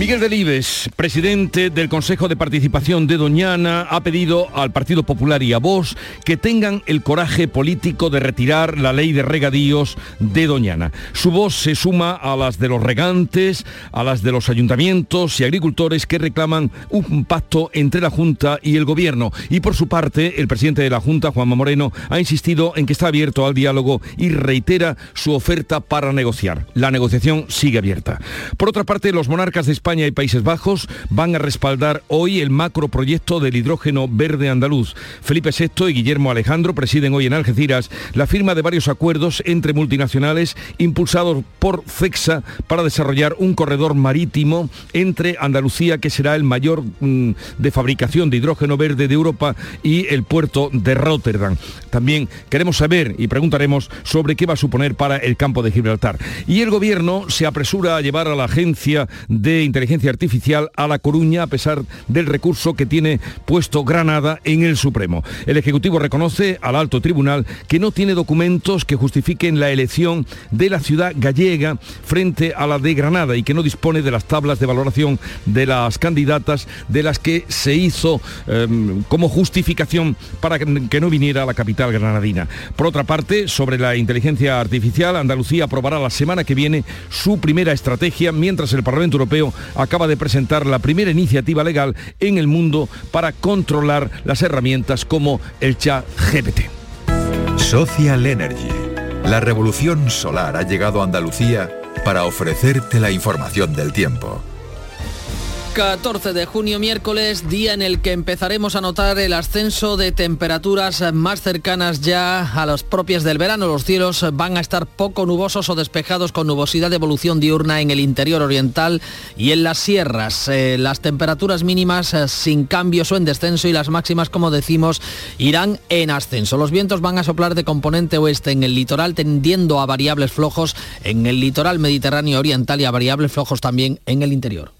Miguel Delibes, presidente del Consejo de Participación de Doñana, ha pedido al Partido Popular y a vos que tengan el coraje político de retirar la ley de regadíos de Doñana. Su voz se suma a las de los regantes, a las de los ayuntamientos y agricultores que reclaman un pacto entre la Junta y el Gobierno. Y por su parte, el presidente de la Junta, Juanma Moreno, ha insistido en que está abierto al diálogo y reitera su oferta para negociar. La negociación sigue abierta. Por otra parte, los monarcas de España España y Países Bajos van a respaldar hoy el macroproyecto del hidrógeno verde andaluz. Felipe VI y Guillermo Alejandro presiden hoy en Algeciras la firma de varios acuerdos entre multinacionales impulsados por FEXA para desarrollar un corredor marítimo entre Andalucía, que será el mayor mm, de fabricación de hidrógeno verde de Europa, y el puerto de Rotterdam. También queremos saber y preguntaremos sobre qué va a suponer para el campo de Gibraltar. Y el gobierno se apresura a llevar a la Agencia de inteligencia artificial a La Coruña a pesar del recurso que tiene puesto Granada en el Supremo. El Ejecutivo reconoce al alto tribunal que no tiene documentos que justifiquen la elección de la ciudad gallega frente a la de Granada y que no dispone de las tablas de valoración de las candidatas de las que se hizo em, como justificación para que no viniera a la capital granadina. Por otra parte, sobre la inteligencia artificial, Andalucía aprobará la semana que viene su primera estrategia, mientras el Parlamento Europeo acaba de presentar la primera iniciativa legal en el mundo para controlar las herramientas como el chat GPT. Social Energy. La revolución solar ha llegado a Andalucía para ofrecerte la información del tiempo. 14 de junio, miércoles, día en el que empezaremos a notar el ascenso de temperaturas más cercanas ya a las propias del verano. Los cielos van a estar poco nubosos o despejados con nubosidad de evolución diurna en el interior oriental y en las sierras. Eh, las temperaturas mínimas eh, sin cambios o en descenso y las máximas, como decimos, irán en ascenso. Los vientos van a soplar de componente oeste en el litoral, tendiendo a variables flojos en el litoral mediterráneo oriental y a variables flojos también en el interior.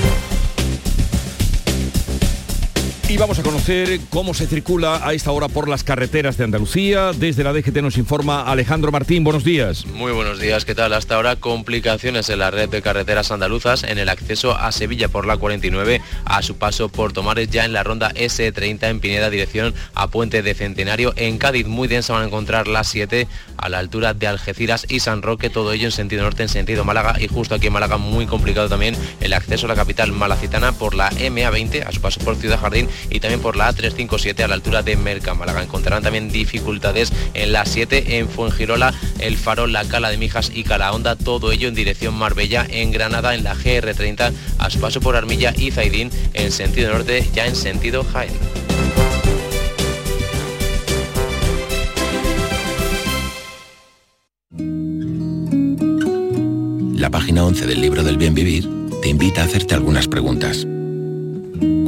Y vamos a conocer cómo se circula a esta hora por las carreteras de Andalucía. Desde la DGT nos informa Alejandro Martín. Buenos días. Muy buenos días. ¿Qué tal? Hasta ahora complicaciones en la red de carreteras andaluzas en el acceso a Sevilla por la 49, a su paso por Tomares ya en la ronda S30 en Pineda, dirección a Puente de Centenario. En Cádiz muy densa van a encontrar la 7 a la altura de Algeciras y San Roque, todo ello en sentido norte, en sentido Málaga y justo aquí en Málaga muy complicado también el acceso a la capital malacitana por la MA20 a su paso por Ciudad Jardín y también por la A357 a la altura de Merca, Málaga. Encontrarán también dificultades en la 7 en Fuengirola, El Faro, La Cala de Mijas y Calahonda, todo ello en dirección Marbella, en Granada, en la GR30, a su paso por Armilla y Zaidín, en sentido norte, ya en sentido Jaén. La página 11 del libro del bien vivir te invita a hacerte algunas preguntas.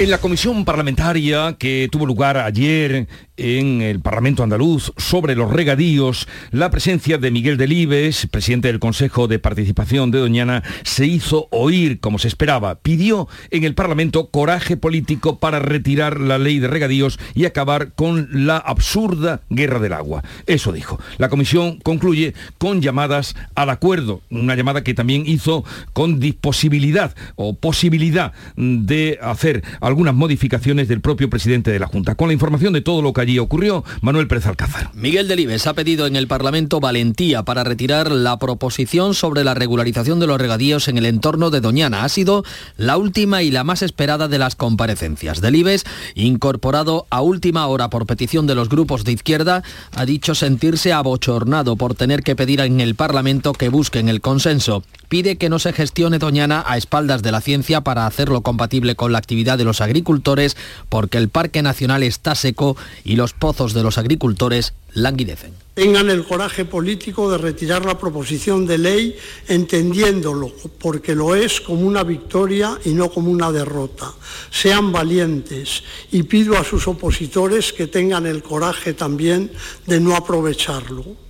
En la comisión parlamentaria que tuvo lugar ayer en el Parlamento andaluz sobre los regadíos, la presencia de Miguel Delibes, presidente del Consejo de Participación de Doñana, se hizo oír como se esperaba. Pidió en el Parlamento coraje político para retirar la ley de regadíos y acabar con la absurda guerra del agua. Eso dijo. La comisión concluye con llamadas al acuerdo, una llamada que también hizo con disposibilidad o posibilidad de hacer algunas modificaciones del propio presidente de la Junta. Con la información de todo lo que allí ocurrió, Manuel Pérez Alcázar. Miguel Delibes ha pedido en el Parlamento valentía para retirar la proposición sobre la regularización de los regadíos en el entorno de Doñana. Ha sido la última y la más esperada de las comparecencias. Delibes, incorporado a última hora por petición de los grupos de izquierda, ha dicho sentirse abochornado por tener que pedir en el Parlamento que busquen el consenso. Pide que no se gestione Doñana a espaldas de la ciencia para hacerlo compatible con la actividad de los agricultores, porque el Parque Nacional está seco y los pozos de los agricultores languidecen. Tengan el coraje político de retirar la proposición de ley entendiéndolo, porque lo es como una victoria y no como una derrota. Sean valientes y pido a sus opositores que tengan el coraje también de no aprovecharlo.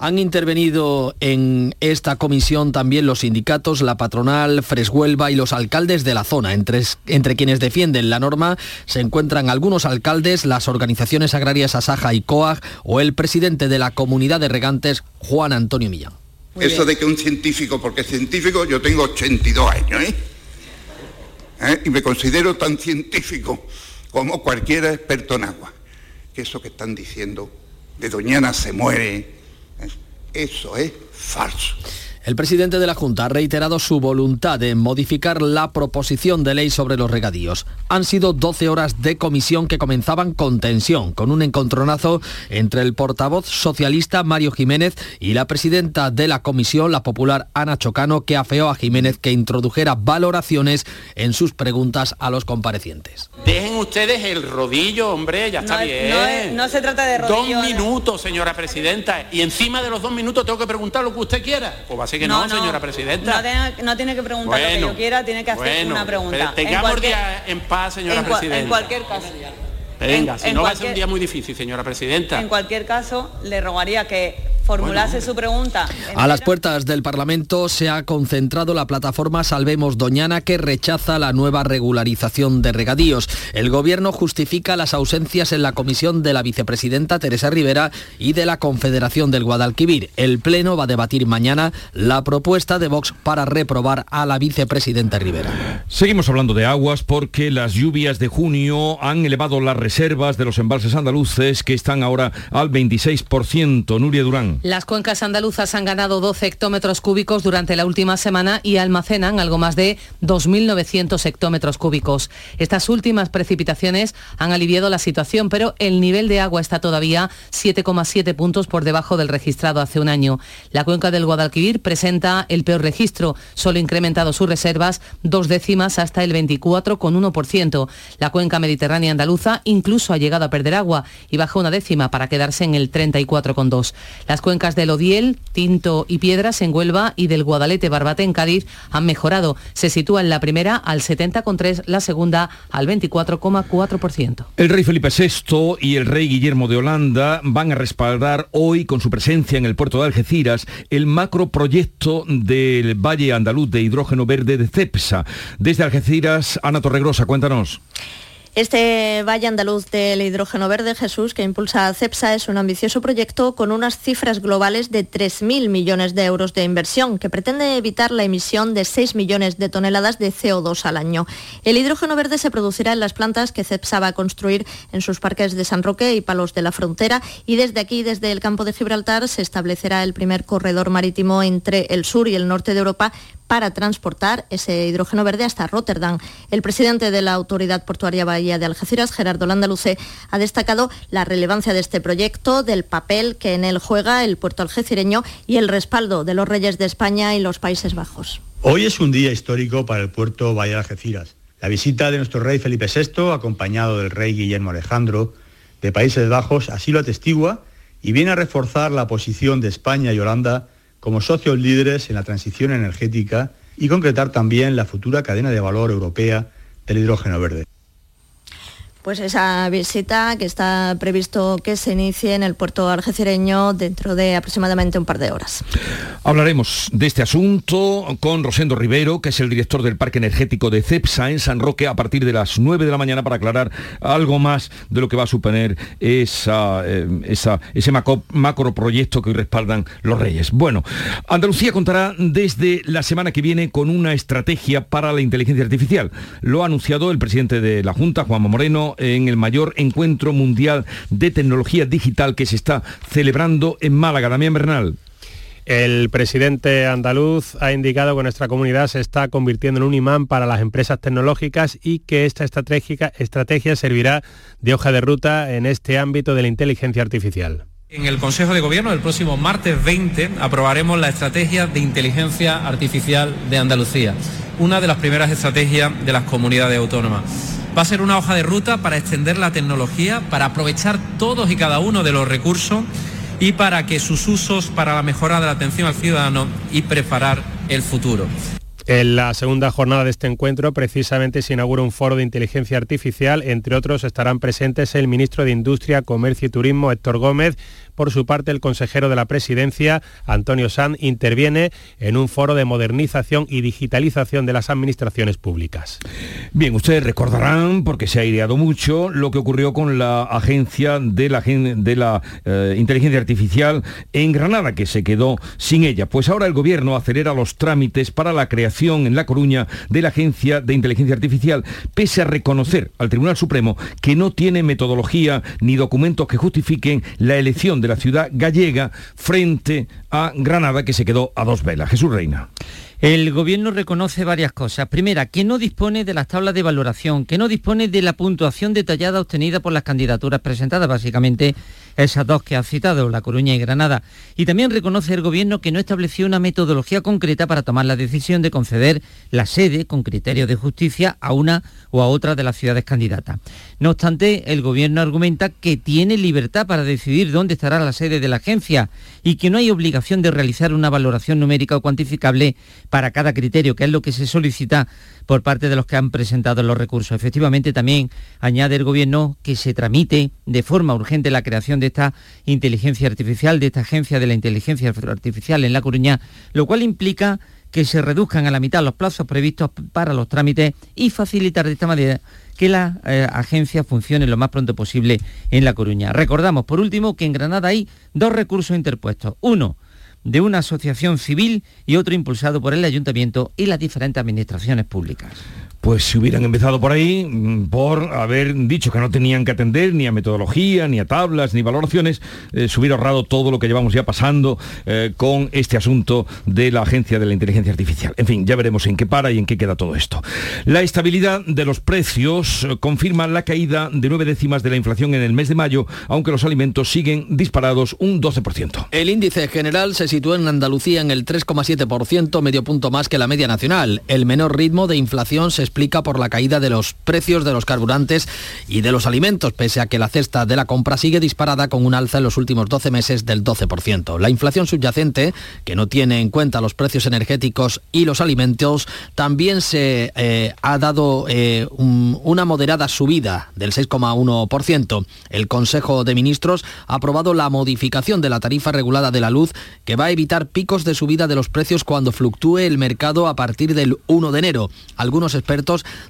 Han intervenido en esta comisión también los sindicatos, la patronal, Freshuelva y los alcaldes de la zona. Entre, quienes defienden la norma se encuentran algunos alcaldes, las organizaciones agrarias Asaja y COAG o el presidente de la comunidad de regantes, Juan Antonio Millán. Eso de que un científico, porque científico yo tengo 82 años, ¿eh? ¿Eh? Y me considero tan científico como cualquier experto en agua. Que eso que están diciendo de Doñana se muere, eso es falso. El presidente de la Junta ha reiterado su voluntad de modificar la proposición de ley sobre los regadíos. Han sido 12 horas de comisión que comenzaban con tensión, con un encontronazo entre el portavoz socialista Mario Jiménez y la presidenta de la comisión, la popular Ana Chocano, que afeó a Jiménez que introdujera valoraciones en sus preguntas a los comparecientes. Dejen ustedes el rodillo, hombre, ya está no, bien. No, no, se trata de rodillo. Dos minutos, señora presidenta, y encima de los dos minutos tengo que preguntar lo que usted quiera. Pues va a que no, no, señora presidenta. No tiene, no tiene que preguntar bueno, lo que yo quiera, tiene que hacer bueno, una pregunta. Tengamos en cualquier, día en paz, señora en, presidenta. En cualquier caso. Venga, en, si no va a ser un día muy difícil, señora presidenta. En cualquier caso, le rogaría que formulase bueno, su pregunta. A las puertas del Parlamento se ha concentrado la plataforma Salvemos Doñana que rechaza la nueva regularización de regadíos. El gobierno justifica las ausencias en la comisión de la vicepresidenta Teresa Rivera y de la Confederación del Guadalquivir. El Pleno va a debatir mañana la propuesta de Vox para reprobar a la vicepresidenta Rivera. Seguimos hablando de aguas porque las lluvias de junio han elevado las reservas de los embalses andaluces que están ahora al 26%. Nuria Durán. Las cuencas andaluzas han ganado 12 hectómetros cúbicos durante la última semana y almacenan algo más de 2.900 hectómetros cúbicos. Estas últimas precipitaciones han aliviado la situación, pero el nivel de agua está todavía 7,7 puntos por debajo del registrado hace un año. La cuenca del Guadalquivir presenta el peor registro, solo incrementado sus reservas dos décimas hasta el 24,1%. La cuenca mediterránea andaluza incluso ha llegado a perder agua y baja una décima para quedarse en el 34,2. Las cuencas del Odiel, Tinto y Piedras en Huelva y del Guadalete Barbate en Cádiz han mejorado. Se sitúa en la primera al 70,3, la segunda al 24,4%. El rey Felipe VI y el rey Guillermo de Holanda van a respaldar hoy con su presencia en el puerto de Algeciras el macroproyecto del Valle Andaluz de Hidrógeno Verde de CEPSA. Desde Algeciras, Ana Torregrosa, cuéntanos. Este Valle Andaluz del Hidrógeno Verde, Jesús, que impulsa CEPSA, es un ambicioso proyecto con unas cifras globales de 3.000 millones de euros de inversión, que pretende evitar la emisión de 6 millones de toneladas de CO2 al año. El hidrógeno verde se producirá en las plantas que CEPSA va a construir en sus parques de San Roque y Palos de la Frontera, y desde aquí, desde el campo de Gibraltar, se establecerá el primer corredor marítimo entre el sur y el norte de Europa para transportar ese hidrógeno verde hasta Rotterdam. El presidente de la Autoridad Portuaria Bahía de Algeciras, Gerardo Landaluce, ha destacado la relevancia de este proyecto, del papel que en él juega el puerto algecireño y el respaldo de los reyes de España y los Países Bajos. Hoy es un día histórico para el puerto Bahía de Algeciras. La visita de nuestro rey Felipe VI, acompañado del rey Guillermo Alejandro de Países Bajos, así lo atestigua y viene a reforzar la posición de España y Holanda como socios líderes en la transición energética y concretar también la futura cadena de valor europea del hidrógeno verde. Pues esa visita que está previsto que se inicie en el puerto algecireño dentro de aproximadamente un par de horas. Hablaremos de este asunto con Rosendo Rivero, que es el director del Parque Energético de CEPSA en San Roque, a partir de las 9 de la mañana para aclarar algo más de lo que va a suponer eh, ese macro, macro proyecto que hoy respaldan los Reyes. Bueno, Andalucía contará desde la semana que viene con una estrategia para la inteligencia artificial. Lo ha anunciado el presidente de la Junta, Juanma Moreno, en el mayor encuentro mundial de tecnología digital que se está celebrando en Málaga. Damián Bernal. El presidente andaluz ha indicado que nuestra comunidad se está convirtiendo en un imán para las empresas tecnológicas y que esta estrategia servirá de hoja de ruta en este ámbito de la inteligencia artificial. En el Consejo de Gobierno del próximo martes 20 aprobaremos la estrategia de inteligencia artificial de Andalucía, una de las primeras estrategias de las comunidades autónomas. Va a ser una hoja de ruta para extender la tecnología, para aprovechar todos y cada uno de los recursos y para que sus usos para la mejora de la atención al ciudadano y preparar el futuro. En la segunda jornada de este encuentro precisamente se inaugura un foro de inteligencia artificial. Entre otros estarán presentes el ministro de Industria, Comercio y Turismo, Héctor Gómez, por su parte, el consejero de la presidencia, Antonio Sanz, interviene en un foro de modernización y digitalización de las administraciones públicas. Bien, ustedes recordarán, porque se ha ideado mucho, lo que ocurrió con la agencia de la, de la eh, inteligencia artificial en Granada, que se quedó sin ella. Pues ahora el gobierno acelera los trámites para la creación en La Coruña de la agencia de inteligencia artificial, pese a reconocer al Tribunal Supremo que no tiene metodología ni documentos que justifiquen la elección de la ciudad gallega frente a Granada, que se quedó a dos velas. Jesús Reina. El gobierno reconoce varias cosas. Primera, que no dispone de las tablas de valoración, que no dispone de la puntuación detallada obtenida por las candidaturas presentadas, básicamente esas dos que ha citado, La Coruña y Granada. Y también reconoce el gobierno que no estableció una metodología concreta para tomar la decisión de conceder la sede con criterios de justicia a una o a otra de las ciudades candidatas. No obstante, el gobierno argumenta que tiene libertad para decidir dónde estará la sede de la agencia y que no hay obligación de realizar una valoración numérica o cuantificable para cada criterio, que es lo que se solicita por parte de los que han presentado los recursos. Efectivamente, también añade el Gobierno que se tramite de forma urgente la creación de esta inteligencia artificial, de esta agencia de la inteligencia artificial en La Coruña, lo cual implica que se reduzcan a la mitad los plazos previstos para los trámites y facilitar de esta manera que la eh, agencia funcione lo más pronto posible en La Coruña. Recordamos, por último, que en Granada hay dos recursos interpuestos. Uno, de una asociación civil y otro impulsado por el ayuntamiento y las diferentes administraciones públicas pues si hubieran empezado por ahí, mm, por haber dicho que no tenían que atender ni a metodología, ni a tablas, ni valoraciones, eh, se hubiera ahorrado todo lo que llevamos ya pasando eh, con este asunto de la Agencia de la Inteligencia Artificial. En fin, ya veremos en qué para y en qué queda todo esto. La estabilidad de los precios eh, confirma la caída de nueve décimas de la inflación en el mes de mayo, aunque los alimentos siguen disparados un 12%. El índice general se sitúa en Andalucía en el 3,7%, medio punto más que la media nacional. El menor ritmo de inflación se explica por la caída de los precios de los carburantes y de los alimentos, pese a que la cesta de la compra sigue disparada con un alza en los últimos 12 meses del 12%. La inflación subyacente, que no tiene en cuenta los precios energéticos y los alimentos, también se eh, ha dado eh, una moderada subida del 6,1%. El Consejo de Ministros ha aprobado la modificación de la tarifa regulada de la luz que va a evitar picos de subida de los precios cuando fluctúe el mercado a partir del 1 de enero. Algunos expertos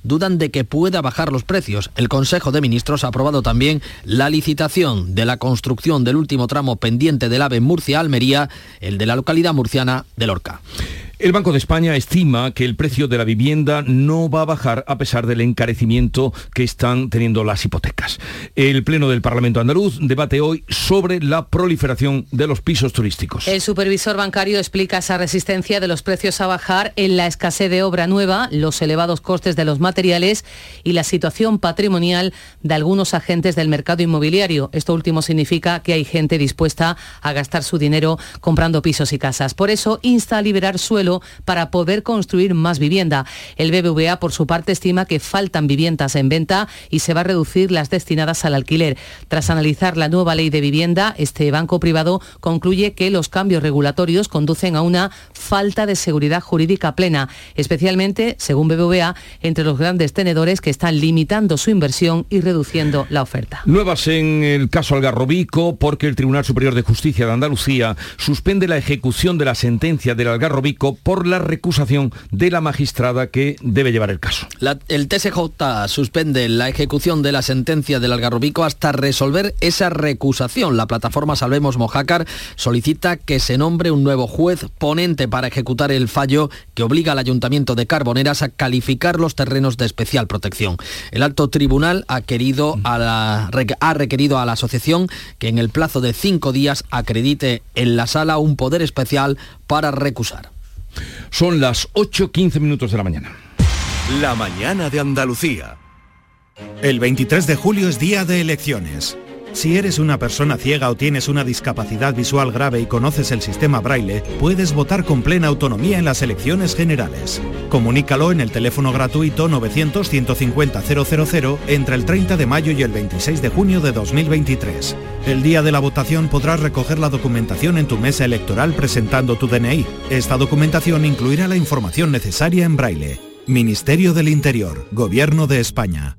dudan de que pueda bajar los precios. El Consejo de Ministros ha aprobado también la licitación de la construcción del último tramo pendiente del AVE Murcia-Almería, el de la localidad murciana de Lorca. El Banco de España estima que el precio de la vivienda no va a bajar a pesar del encarecimiento que están teniendo las hipotecas. El Pleno del Parlamento andaluz debate hoy sobre la proliferación de los pisos turísticos. El supervisor bancario explica esa resistencia de los precios a bajar en la escasez de obra nueva, los elevados costes de los materiales y la situación patrimonial de algunos agentes del mercado inmobiliario. Esto último significa que hay gente dispuesta a gastar su dinero comprando pisos y casas. Por eso insta a liberar suelo para poder construir más vivienda. El BBVA, por su parte, estima que faltan viviendas en venta y se va a reducir las destinadas al alquiler. Tras analizar la nueva ley de vivienda, este banco privado concluye que los cambios regulatorios conducen a una falta de seguridad jurídica plena, especialmente, según BBVA, entre los grandes tenedores que están limitando su inversión y reduciendo la oferta. Nuevas en el caso Algarrobico porque el Tribunal Superior de Justicia de Andalucía suspende la ejecución de la sentencia del Algarrobico por la recusación de la magistrada que debe llevar el caso. el TSJ suspende la ejecución de la sentencia del Algarrobico hasta resolver esa recusación. La plataforma Salvemos Mojácar solicita que se nombre un nuevo juez ponente para ejecutar el fallo que obliga al Ayuntamiento de Carboneras a calificar los terrenos de especial protección. El alto tribunal ha, querido ha requerido a la asociación que en el plazo de cinco días acredite en la sala un poder especial para recusar. Son las 8.15 minutos de la mañana. La mañana de Andalucía. El 23 de julio es día de elecciones. Si eres una persona ciega o tienes una discapacidad visual grave y conoces el sistema braille, puedes votar con plena autonomía en las elecciones generales. Comunícalo en el teléfono gratuito 900-150-000 entre el 30 de mayo y el 26 de junio de 2023. El día de la votación podrás recoger la documentación en tu mesa electoral presentando tu DNI. Esta documentación incluirá la información necesaria en braille. Ministerio del Interior, Gobierno de España.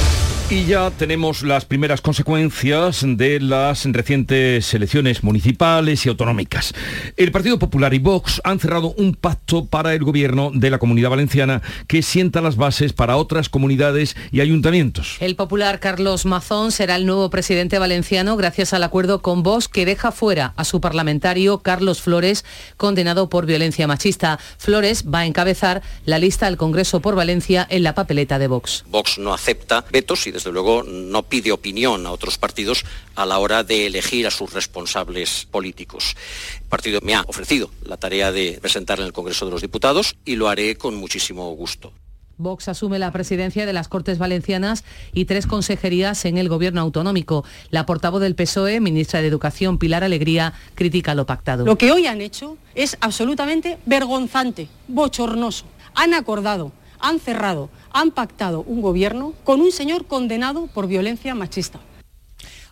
Y ya tenemos las primeras consecuencias de las recientes elecciones municipales y autonómicas. El Partido Popular y Vox han cerrado un pacto para el gobierno de la Comunidad Valenciana que sienta las bases para otras comunidades y ayuntamientos. El popular Carlos Mazón será el nuevo presidente valenciano gracias al acuerdo con Vox que deja fuera a su parlamentario Carlos Flores, condenado por violencia machista. Flores va a encabezar la lista al Congreso por Valencia en la papeleta de Vox. Vox no acepta vetos y desde luego no pide opinión a otros partidos a la hora de elegir a sus responsables políticos. El partido me ha ofrecido la tarea de presentar en el Congreso de los Diputados y lo haré con muchísimo gusto. Vox asume la presidencia de las Cortes Valencianas y tres consejerías en el Gobierno autonómico. La portavoz del PSOE, ministra de Educación, Pilar Alegría, critica lo pactado. Lo que hoy han hecho es absolutamente vergonzante, bochornoso. Han acordado han cerrado, han pactado un gobierno con un señor condenado por violencia machista.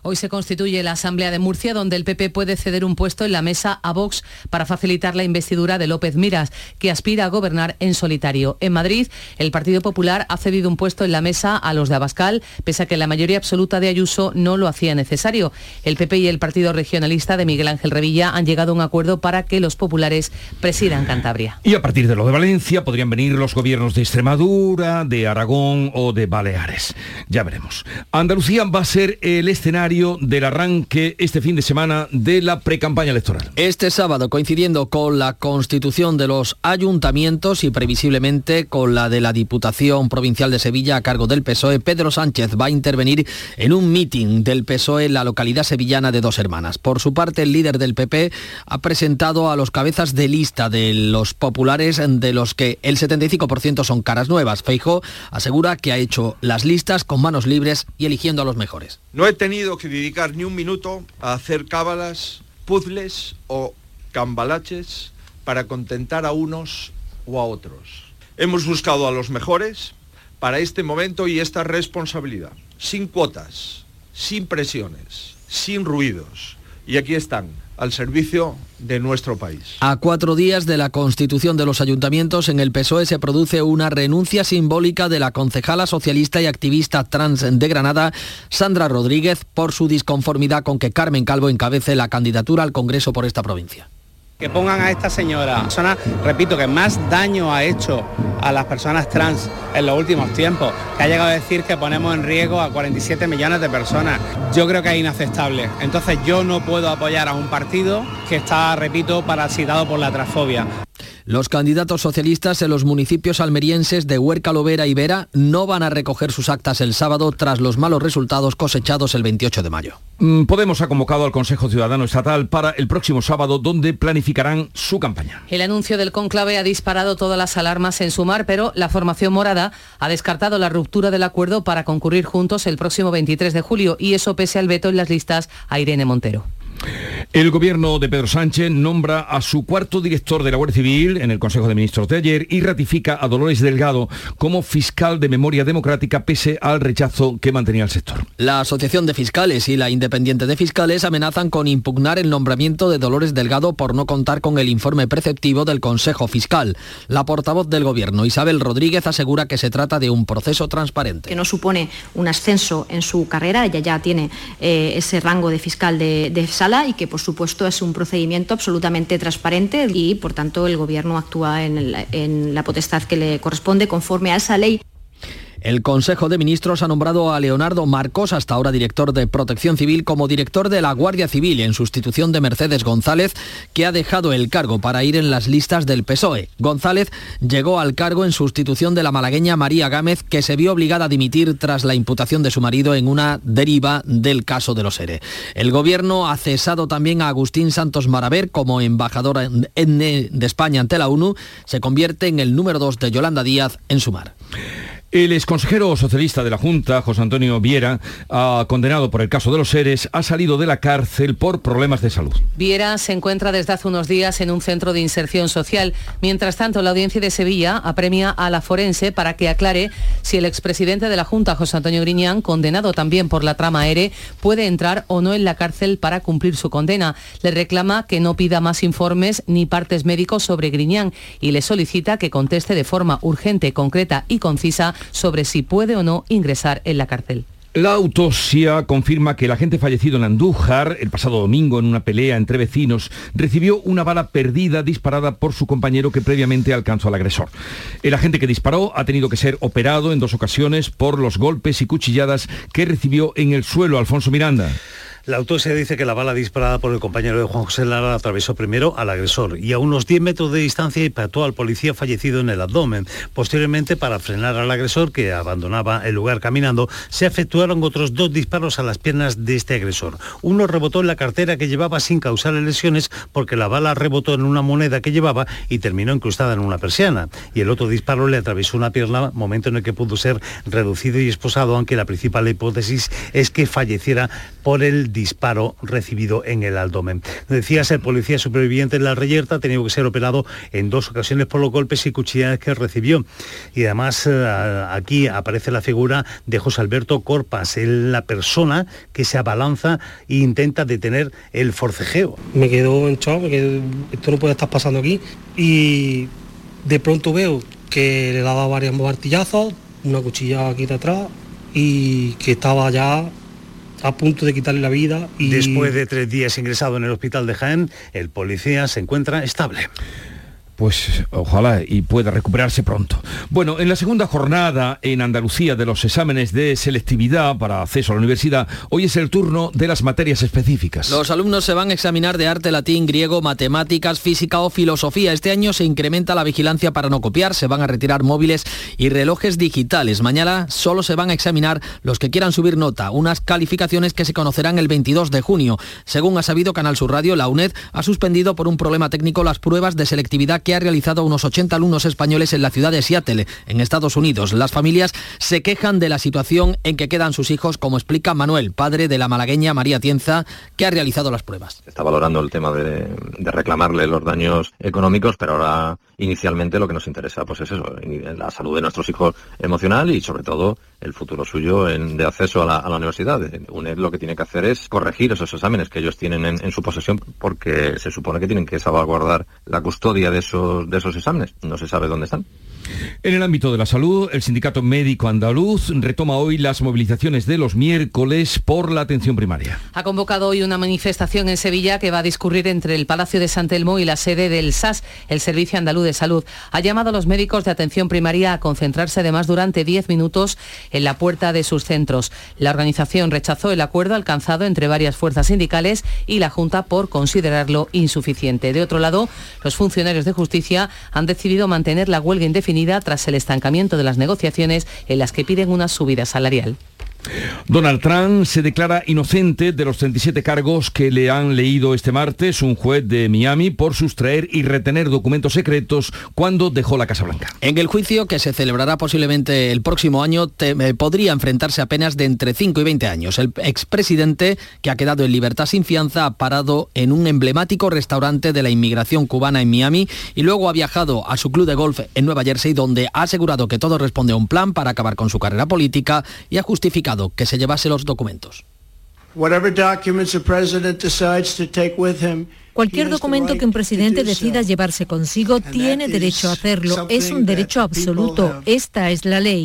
Hoy se constituye la Asamblea de Murcia, donde el PP puede ceder un puesto en la mesa a Vox para facilitar la investidura de López Miras, que aspira a gobernar en solitario. En Madrid, el Partido Popular ha cedido un puesto en la mesa a los de Abascal, pese a que la mayoría absoluta de Ayuso no lo hacía necesario. El PP y el Partido Regionalista de Miguel Ángel Revilla han llegado a un acuerdo para que los populares presidan Cantabria. Y a partir de lo de Valencia podrían venir los gobiernos de Extremadura, de Aragón o de Baleares. Ya veremos. Andalucía va a ser el escenario del arranque este fin de semana de la precampaña electoral. Este sábado, coincidiendo con la constitución de los ayuntamientos y previsiblemente con la de la Diputación Provincial de Sevilla a cargo del PSOE, Pedro Sánchez va a intervenir en un mitin del PSOE en la localidad sevillana de Dos Hermanas. Por su parte, el líder del PP ha presentado a los cabezas de lista de los populares, de los que el 75% son caras nuevas. Feijo asegura que ha hecho las listas con manos libres y eligiendo a los mejores. No he tenido que dedicar ni un minuto a hacer cábalas, puzzles o cambalaches para contentar a unos o a otros. Hemos buscado a los mejores para este momento y esta responsabilidad, sin cuotas, sin presiones, sin ruidos. Y aquí están, al servicio de nuestro país. A cuatro días de la constitución de los ayuntamientos, en el PSOE se produce una renuncia simbólica de la concejala socialista y activista trans de Granada, Sandra Rodríguez, por su disconformidad con que Carmen Calvo encabece la candidatura al Congreso por esta provincia que pongan a esta señora, persona, repito, que más daño ha hecho a las personas trans en los últimos tiempos, que ha llegado a decir que ponemos en riesgo a 47 millones de personas. Yo creo que es inaceptable. Entonces yo no puedo apoyar a un partido que está, repito, parasitado por la transfobia. Los candidatos socialistas en los municipios almerienses de Huerca, Lovera y Vera no van a recoger sus actas el sábado tras los malos resultados cosechados el 28 de mayo. Mm, Podemos ha convocado al Consejo Ciudadano Estatal para el próximo sábado, donde planificarán su campaña. El anuncio del conclave ha disparado todas las alarmas en Sumar, pero la formación morada ha descartado la ruptura del acuerdo para concurrir juntos el próximo 23 de julio y eso pese al veto en las listas a Irene Montero. El gobierno de Pedro Sánchez nombra a su cuarto director de la Guardia Civil en el Consejo de Ministros de ayer y ratifica a Dolores Delgado como fiscal de memoria democrática pese al rechazo que mantenía el sector. La Asociación de Fiscales y la Independiente de Fiscales amenazan con impugnar el nombramiento de Dolores Delgado por no contar con el informe preceptivo del Consejo Fiscal. La portavoz del Gobierno, Isabel Rodríguez, asegura que se trata de un proceso transparente. que no supone un ascenso en su carrera, ella ya tiene eh, ese rango de fiscal de, de sala y que por supuesto es un procedimiento absolutamente transparente y por tanto el Gobierno actúa en, la potestad que le corresponde conforme a esa ley. El Consejo de Ministros ha nombrado a Leonardo Marcos, hasta ahora director de Protección Civil, como director de la Guardia Civil en sustitución de Mercedes González, que ha dejado el cargo para ir en las listas del PSOE. González llegó al cargo en sustitución de la malagueña María Gámez, que se vio obligada a dimitir tras la imputación de su marido en una deriva del caso de los ERE. El Gobierno ha cesado también a Agustín Santos Maraver como embajador en- de España ante la ONU. Se convierte en el número dos de Yolanda Díaz en Sumar. El exconsejero socialista de la Junta, José Antonio Viera, condenado por el caso de los seres, ha salido de la cárcel por problemas de salud. Viera se encuentra desde hace unos días en un centro de inserción social. Mientras tanto, la audiencia de Sevilla apremia a la forense para que aclare si el expresidente de la Junta, José Antonio Griñán, condenado también por la trama ERE, puede entrar o no en la cárcel para cumplir su condena. Le reclama que no pida más informes ni partes médicos sobre Griñán y le solicita que conteste de forma urgente, concreta y concisa sobre si puede o no ingresar en la cárcel. La autopsia confirma que el agente fallecido en Andújar, el pasado domingo en una pelea entre vecinos, recibió una bala perdida disparada por su compañero que previamente alcanzó al agresor. El agente que disparó ha tenido que ser operado en dos ocasiones por los golpes y cuchilladas que recibió en el suelo Alfonso Miranda. La autopsia dice que la bala disparada por el compañero de Juan José Lara atravesó primero al agresor y a unos 10 metros de distancia impactó al policía fallecido en el abdomen. Posteriormente, para frenar al agresor que abandonaba el lugar caminando, se efectuaron otros dos disparos a las piernas de este agresor. Uno rebotó en la cartera que llevaba sin causarle lesiones porque la bala rebotó en una moneda que llevaba y terminó incrustada en una persiana. Y el otro disparo le atravesó una pierna, momento en el que pudo ser reducido y esposado, aunque la principal hipótesis es que falleciera por el disparo recibido en el abdomen. Decías, el policía superviviente en la reyerta ha tenido que ser operado en dos ocasiones por los golpes y cuchilladas que recibió. Y además eh, aquí aparece la figura de José Alberto Corpas, la persona que se abalanza e intenta detener el forcejeo. me quedo en shock, quedo- esto no puede estar pasando aquí. Y de pronto veo que le daba varios martillazos, una cuchilla aquí detrás y que estaba ya a punto de quitarle la vida. Y Después de tres días ingresado en el hospital de Jaén, el policía se encuentra estable. Pues ojalá y pueda recuperarse pronto. Bueno, en la segunda jornada en Andalucía de los exámenes de selectividad para acceso a la universidad, hoy es el turno de las materias específicas. Los alumnos se van a examinar de arte, latín, griego, matemáticas, física o filosofía. Este año se incrementa la vigilancia para no copiar, se van a retirar móviles y relojes digitales. Mañana solo se van a examinar los que quieran subir nota, unas calificaciones que se conocerán el 22 de junio. Según ha sabido Canal Sur Radio, la UNED ha suspendido por un problema técnico las pruebas de selectividad que ha realizado unos 80 alumnos españoles en la ciudad de Seattle, en Estados Unidos. Las familias se quejan de la situación en que quedan sus hijos, como explica Manuel, padre de la malagueña María Tienza, que ha realizado las pruebas. está valorando el tema de, reclamarle los daños económicos, pero ahora inicialmente lo que nos interesa pues es eso, la salud de nuestros hijos emocional y sobre todo el futuro suyo en- de acceso a la, a la universidad. UNED lo que tiene que hacer es corregir esos exámenes que ellos tienen en, en su posesión porque se supone que tienen que salvaguardar la custodia de esos, de esos exámenes. No se sabe dónde están. En el ámbito de la salud, el Sindicato Médico Andaluz retoma hoy las movilizaciones de los miércoles por la atención primaria. Ha convocado hoy una manifestación en Sevilla que va a discurrir entre el Palacio de San Telmo y la sede del SAS, el Servicio Andaluz de Salud. Ha llamado a los médicos de atención primaria a concentrarse además durante 10 minutos en la puerta de sus centros. La organización rechazó el acuerdo alcanzado entre varias fuerzas sindicales y la Junta por considerarlo insuficiente. De otro lado, los funcionarios de justicia han decidido mantener la huelga indefinida tras el estancamiento de las negociaciones en las que piden una subida salarial. Donald Trump se declara inocente de los 37 cargos que le han leído este martes un juez de Miami por sustraer y retener documentos secretos cuando dejó la Casa Blanca. En el juicio, que se celebrará posiblemente el próximo año, eh, podría enfrentarse a penas de entre 5 y 20 años. El expresidente, que ha quedado en libertad sin fianza, ha parado en un emblemático restaurante de la inmigración cubana en Miami y luego ha viajado a su club de golf en Nueva Jersey, donde ha asegurado que todo responde a un plan para acabar con su carrera política y ha justificado que se llevase los documentos. Cualquier documento que un presidente decida llevarse consigo tiene derecho a hacerlo. Es un derecho absoluto. Esta es la ley.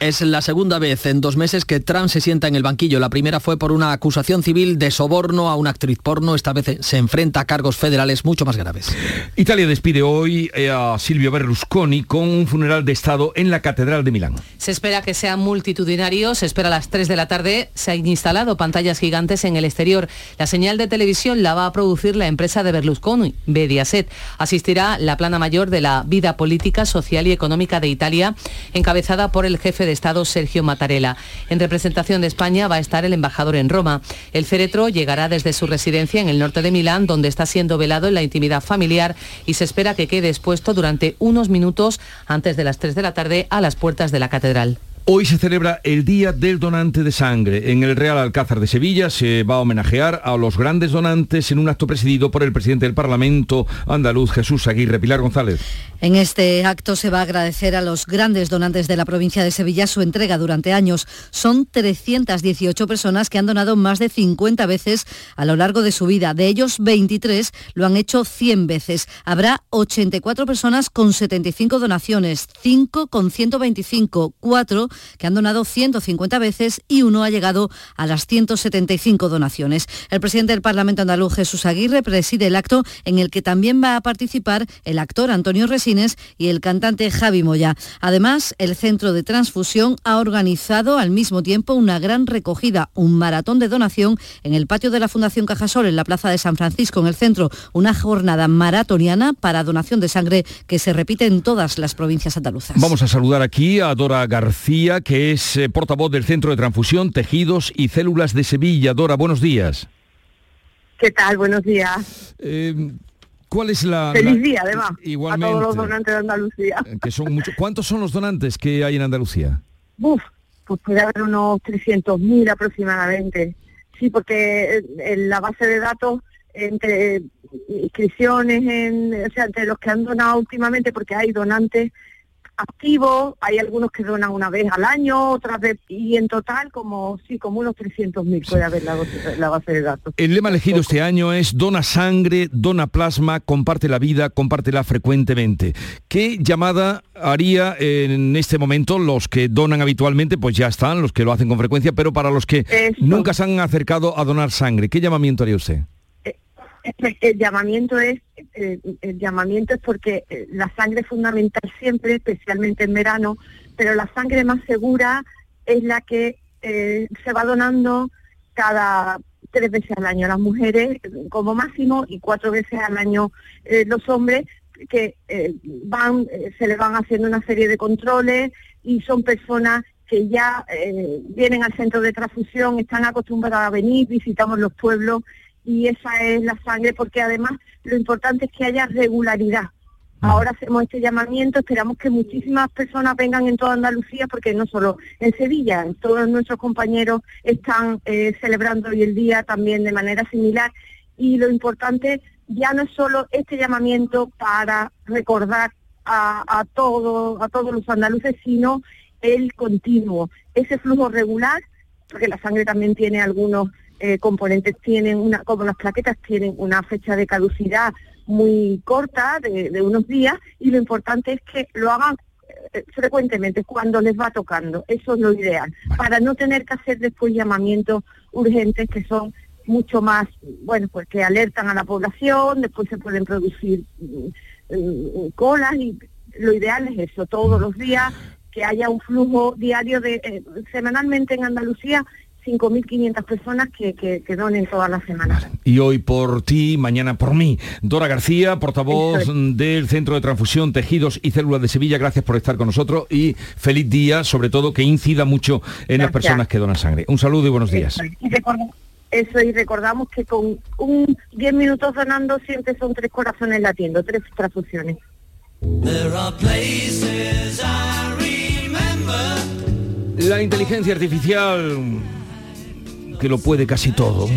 Es la segunda vez en dos meses que Trump se sienta en el banquillo. La primera fue por una acusación civil de soborno a una actriz porno. Esta vez se enfrenta a cargos federales mucho más graves. Italia despide hoy eh, a Silvio Berlusconi con un funeral de Estado en la Catedral de Milán. Se espera que sea multitudinario. Se espera a las 3 de la tarde. Se han instalado pantallas gigantes en el exterior. La señal de televisión la va a producir la empresa de Berlusconi, Mediaset. Asistirá la plana mayor de la vida política, social y económica de Italia, encabezada por el jefe de Estado Sergio Mattarella. En representación de España va a estar el embajador en Roma. El féretro llegará desde su residencia en el norte de Milán, donde está siendo velado en la intimidad familiar y se espera que quede expuesto durante unos minutos antes de las 3 de la tarde a las puertas de la catedral. Hoy se celebra el Día del Donante de Sangre. En el Real Alcázar de Sevilla se va a homenajear a los grandes donantes en un acto presidido por el presidente del Parlamento andaluz, Jesús Aguirre. Pilar González. En este acto se va a agradecer a los grandes donantes de la provincia de Sevilla su entrega durante años. Son 318 personas que han donado más de 50 veces a lo largo de su vida. De ellos, 23 lo han hecho 100 veces. Habrá 84 personas con 75 donaciones, 5 con 125, 4 que han donado 150 veces y uno ha llegado a las 175 donaciones. El presidente del Parlamento andaluz, Jesús Aguirre, preside el acto en el que también va a participar el actor Antonio Resines y el cantante Javi Moya. Además, el Centro de Transfusión ha organizado al mismo tiempo una gran recogida, un maratón de donación en el patio de la Fundación Cajasol en la Plaza de San Francisco, en el centro, una jornada maratoniana para donación de sangre que se repite en todas las provincias andaluzas. Vamos a saludar aquí a Dora García, que es eh, portavoz del Centro de Transfusión, Tejidos y Células de Sevilla. Dora, buenos días. ¿Qué tal? Buenos días. Eh, ¿Cuál es la... Feliz día, además, igualmente, a todos los donantes de Andalucía. Eh, que son muchos. ¿Cuántos son los donantes que hay en Andalucía? Uf, pues puede haber unos 300.000 aproximadamente. Sí, porque en la base de datos entre inscripciones, en, o sea, entre los que han donado últimamente, porque hay donantes activos, hay algunos que donan una vez al año, otras vez, y en total como sí, como unos 300.000 puede haber la, la, base de datos. El lema elegido este año es dona sangre, dona plasma, comparte la vida, compártela frecuentemente. ¿Qué llamada haría en este momento los que donan habitualmente? Pues ya están, los que lo hacen con frecuencia, pero para los que nunca se han acercado a donar sangre, ¿qué llamamiento haría usted? El llamamiento es eh, el llamamiento es porque eh, la sangre es fundamental siempre, especialmente en verano, pero la sangre más segura es la que eh, se va donando cada tres veces al año. Las mujeres como máximo y cuatro veces al año los hombres que van se le van haciendo una serie de controles y son personas que ya vienen al centro de transfusión, están acostumbradas a venir, visitamos los pueblos y esa es la sangre, porque además lo importante es que haya regularidad. Ahora hacemos este llamamiento, esperamos que muchísimas personas vengan en toda Andalucía, porque no solo en Sevilla, todos nuestros compañeros están eh, celebrando hoy el día también de manera similar. Y lo importante ya no es solo este llamamiento para recordar a, a, todo, a todos los andaluces, sino el continuo, ese flujo regular, porque la sangre también tiene algunos eh, componentes tienen una, como las plaquetas tienen una fecha de caducidad muy corta de, de unos días y lo importante es que lo hagan eh, frecuentemente cuando les va tocando. Eso es lo ideal, para no tener que hacer después llamamientos urgentes que son mucho más, bueno, pues que alertan a la población, después se pueden producir mm, mm, colas y lo ideal es eso, todos los días que haya un flujo diario de eh, semanalmente en Andalucía 5.500 personas que, que, que, donen todas las semanas. Y hoy por ti, mañana por mí. Dora García, portavoz del Centro de Transfusión, Tejidos y Células de Sevilla, gracias por estar con nosotros y feliz día, sobre todo que incida mucho en las personas que donan sangre. Un saludo y buenos días. Eso, y recordamos que con un 10 minutos donando siempre son tres corazones latiendo, tres transfusiones. La inteligencia artificial que lo puede casi todo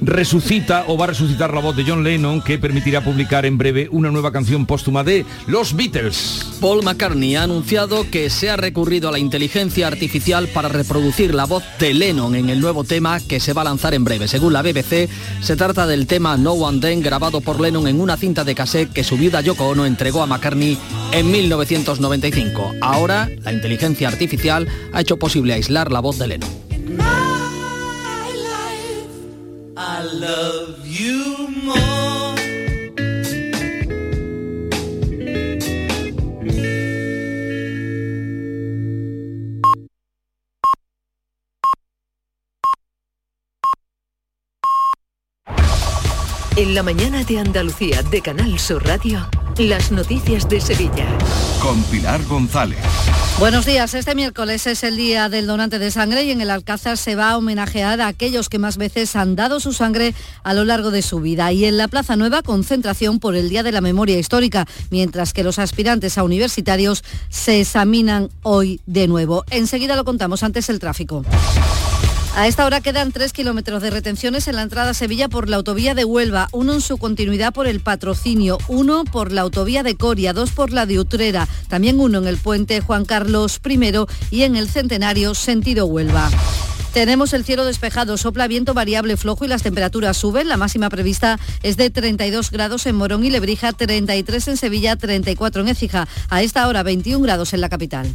resucita o va a resucitar la voz de John Lennon que permitirá publicar en breve una nueva canción póstuma de los Beatles. Paul McCartney ha anunciado que se ha recurrido a la inteligencia artificial para reproducir la voz de Lennon en el nuevo tema que se va a lanzar en breve. Según la BBC, se trata del tema No One Then grabado por Lennon en una cinta de cassette que su viuda Yoko Ono entregó a McCartney en 1995. Ahora, la inteligencia artificial ha hecho posible aislar la voz de Lennon. I love you more. En la mañana de Andalucía de Canal Sur Radio. Las noticias de Sevilla. Con Pilar González. Buenos días, este miércoles es el día del donante de sangre y en el Alcázar se va a homenajear a aquellos que más veces han dado su sangre a lo largo de su vida. Y en la Plaza Nueva, concentración por el Día de la Memoria Histórica, mientras que los aspirantes a universitarios se examinan hoy de nuevo. Enseguida lo contamos, antes el tráfico. A esta hora quedan tres kilómetros de retenciones en la entrada a Sevilla por la autovía de Huelva, uno en su continuidad por el patrocinio, uno por la autovía de Coria, dos por la de Utrera, también uno en el puente Juan Carlos I y en el Centenario sentido Huelva. Tenemos el cielo despejado, sopla viento variable flojo y las temperaturas suben. La máxima prevista es de 32 grados en Morón y Lebrija, 33 en Sevilla, 34 en Écija. A esta hora 21 grados en la capital.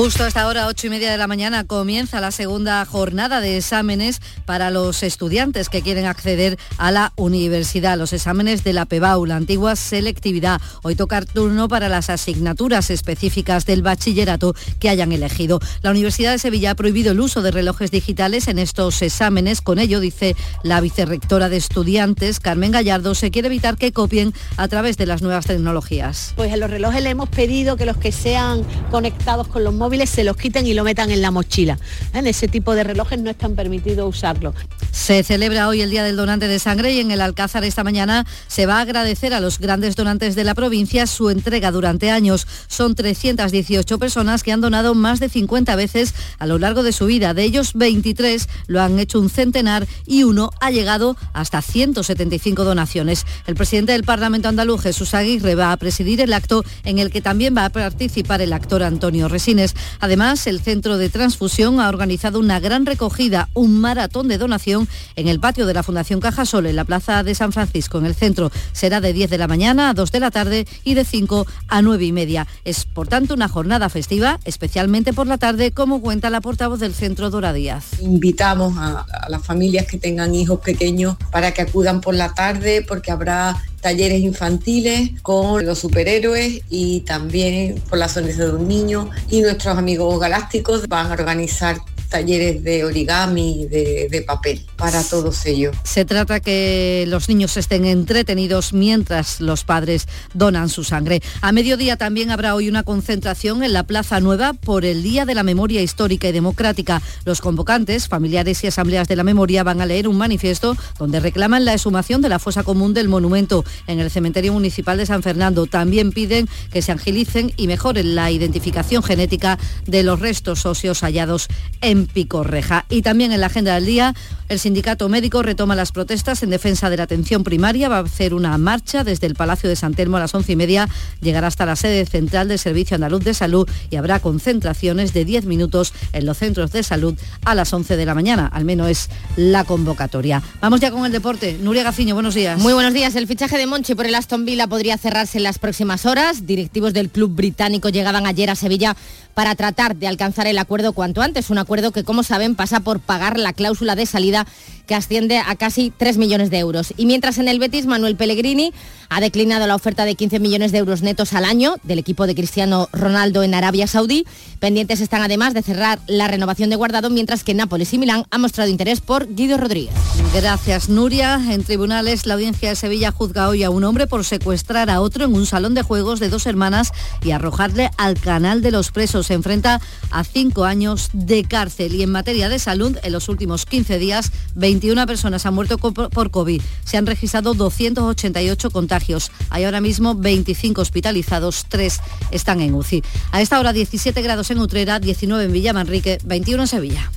Justo hasta ahora, ocho y media de la mañana, comienza la segunda jornada de exámenes para los estudiantes que quieren acceder a la universidad. Los exámenes de la PEBAU, la antigua selectividad. Hoy tocar turno para las asignaturas específicas del bachillerato que hayan elegido. La Universidad de Sevilla ha prohibido el uso de relojes digitales en estos exámenes. Con ello, dice la vicerrectora de estudiantes, Carmen Gallardo, se quiere evitar que copien a través de las nuevas tecnologías. Pues a los relojes le hemos pedido que los que sean conectados con los móviles se los quiten y lo metan en la mochila. En ese tipo de relojes no están permitido usarlo. Se celebra hoy el Día del Donante de Sangre y en el Alcázar esta mañana se va a agradecer a los grandes donantes de la provincia su entrega durante años. Son 318 personas que han donado más de 50 veces a lo largo de su vida. De ellos 23 lo han hecho un centenar y uno ha llegado hasta 175 donaciones. El presidente del Parlamento andaluz, Jesús Aguirre, va a presidir el acto en el que también va a participar el actor Antonio Resines. Además, el Centro de Transfusión ha organizado una gran recogida, un maratón de donación en el patio de la Fundación Cajasol en la Plaza de San Francisco, en el centro. Será de 10 de la mañana a 2 de la tarde y de 5 a 9 y media. Es, por tanto, una jornada festiva, especialmente por la tarde, como cuenta la portavoz del Centro Dora Díaz. Invitamos a, a las familias que tengan hijos pequeños para que acudan por la tarde porque habrá talleres infantiles con los superhéroes y también por la sonrisa de un niño. Y nuestros amigos galácticos van a organizar talleres de origami, de, de papel para todos ellos. Se trata que los niños estén entretenidos mientras los padres donan su sangre. A mediodía también habrá hoy una concentración en la Plaza Nueva por el Día de la Memoria Histórica y Democrática. Los convocantes, familiares y asambleas de la memoria van a leer un manifiesto donde reclaman la exhumación de la fosa común del monumento en el cementerio municipal de San Fernando. También piden que se agilicen y mejoren la identificación genética de los restos óseos hallados en Picorreja. Y también en la agenda del día, el sindicato médico retoma las protestas en defensa de la atención primaria. Va a hacer una marcha desde el Palacio de San Telmo a las once y media, llegará hasta la sede central del Servicio Andaluz de Salud y habrá concentraciones de 10 minutos en los centros de salud a las 11 de la mañana. Al menos es la convocatoria. Vamos ya con el deporte. Nuria Gaciño, buenos días. Muy buenos días. El fichaje de Monchi por el Aston Villa podría cerrarse en las próximas horas. Directivos del club británico llegaban ayer a Sevilla para tratar de alcanzar el acuerdo cuanto antes. Un acuerdo que, como saben, pasa por pagar la cláusula de salida que asciende a casi 3 millones de euros. Y mientras en el Betis, Manuel Pellegrini ha declinado la oferta de 15 millones de euros netos al año del equipo de Cristiano Ronaldo en Arabia Saudí. Pendientes están además de cerrar la renovación de Guardado, mientras que Nápoles y Milán han mostrado interés por Guido Rodríguez. Gracias, Nuria. En tribunales, la audiencia de Sevilla juzga hoy a un hombre por secuestrar a otro en un salón de juegos de dos hermanas y arrojarle al canal de los presos. Se enfrenta a cinco años de cárcel. Y en materia de salud, en los últimos 15 días, 21 personas han muerto por COVID. Se han registrado 288 contagios. Hay ahora mismo 25 hospitalizados, 3 están en UCI. A esta hora 17 grados en Utrera, 19 en Villamanrique, 21 en Sevilla.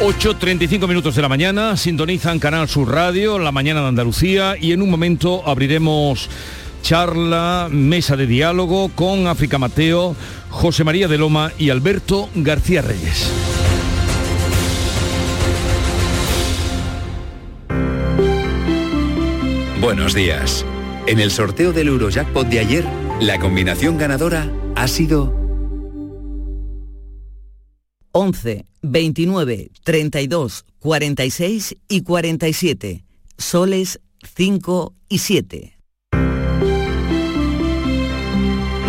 ...8.35 minutos de la mañana... ...sintonizan Canal Sur Radio... ...La Mañana de Andalucía... ...y en un momento abriremos charla, mesa de diálogo con África Mateo, José María de Loma y Alberto García Reyes. Buenos días. En el sorteo del Eurojackpot de ayer, la combinación ganadora ha sido 11, 29, 32, 46 y 47. Soles 5 y 7.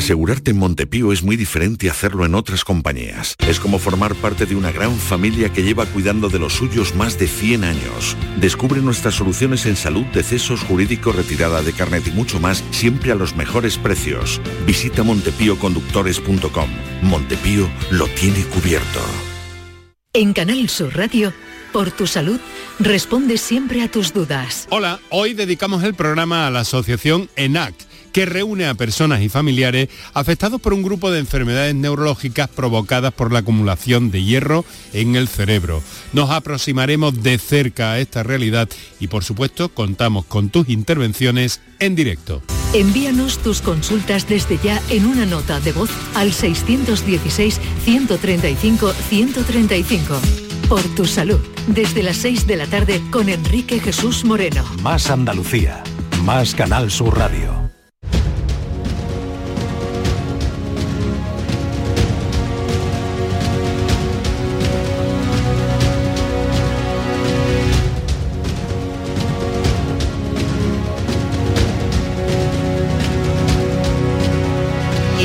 Asegurarte en Montepío es muy diferente a hacerlo en otras compañías. Es como formar parte de una gran familia que lleva cuidando de los suyos más de 100 años. Descubre nuestras soluciones en salud, decesos, jurídico, retirada de carnet y mucho más, siempre a los mejores precios. Visita montepíoconductores.com. Montepío lo tiene cubierto. En Canal Sur Radio, por tu salud, responde siempre a tus dudas. Hola, hoy dedicamos el programa a la asociación ENAC que reúne a personas y familiares afectados por un grupo de enfermedades neurológicas provocadas por la acumulación de hierro en el cerebro. Nos aproximaremos de cerca a esta realidad y por supuesto contamos con tus intervenciones en directo. Envíanos tus consultas desde ya en una nota de voz al 616-135-135. Por tu salud, desde las 6 de la tarde con Enrique Jesús Moreno. Más Andalucía, más Canal Sur Radio.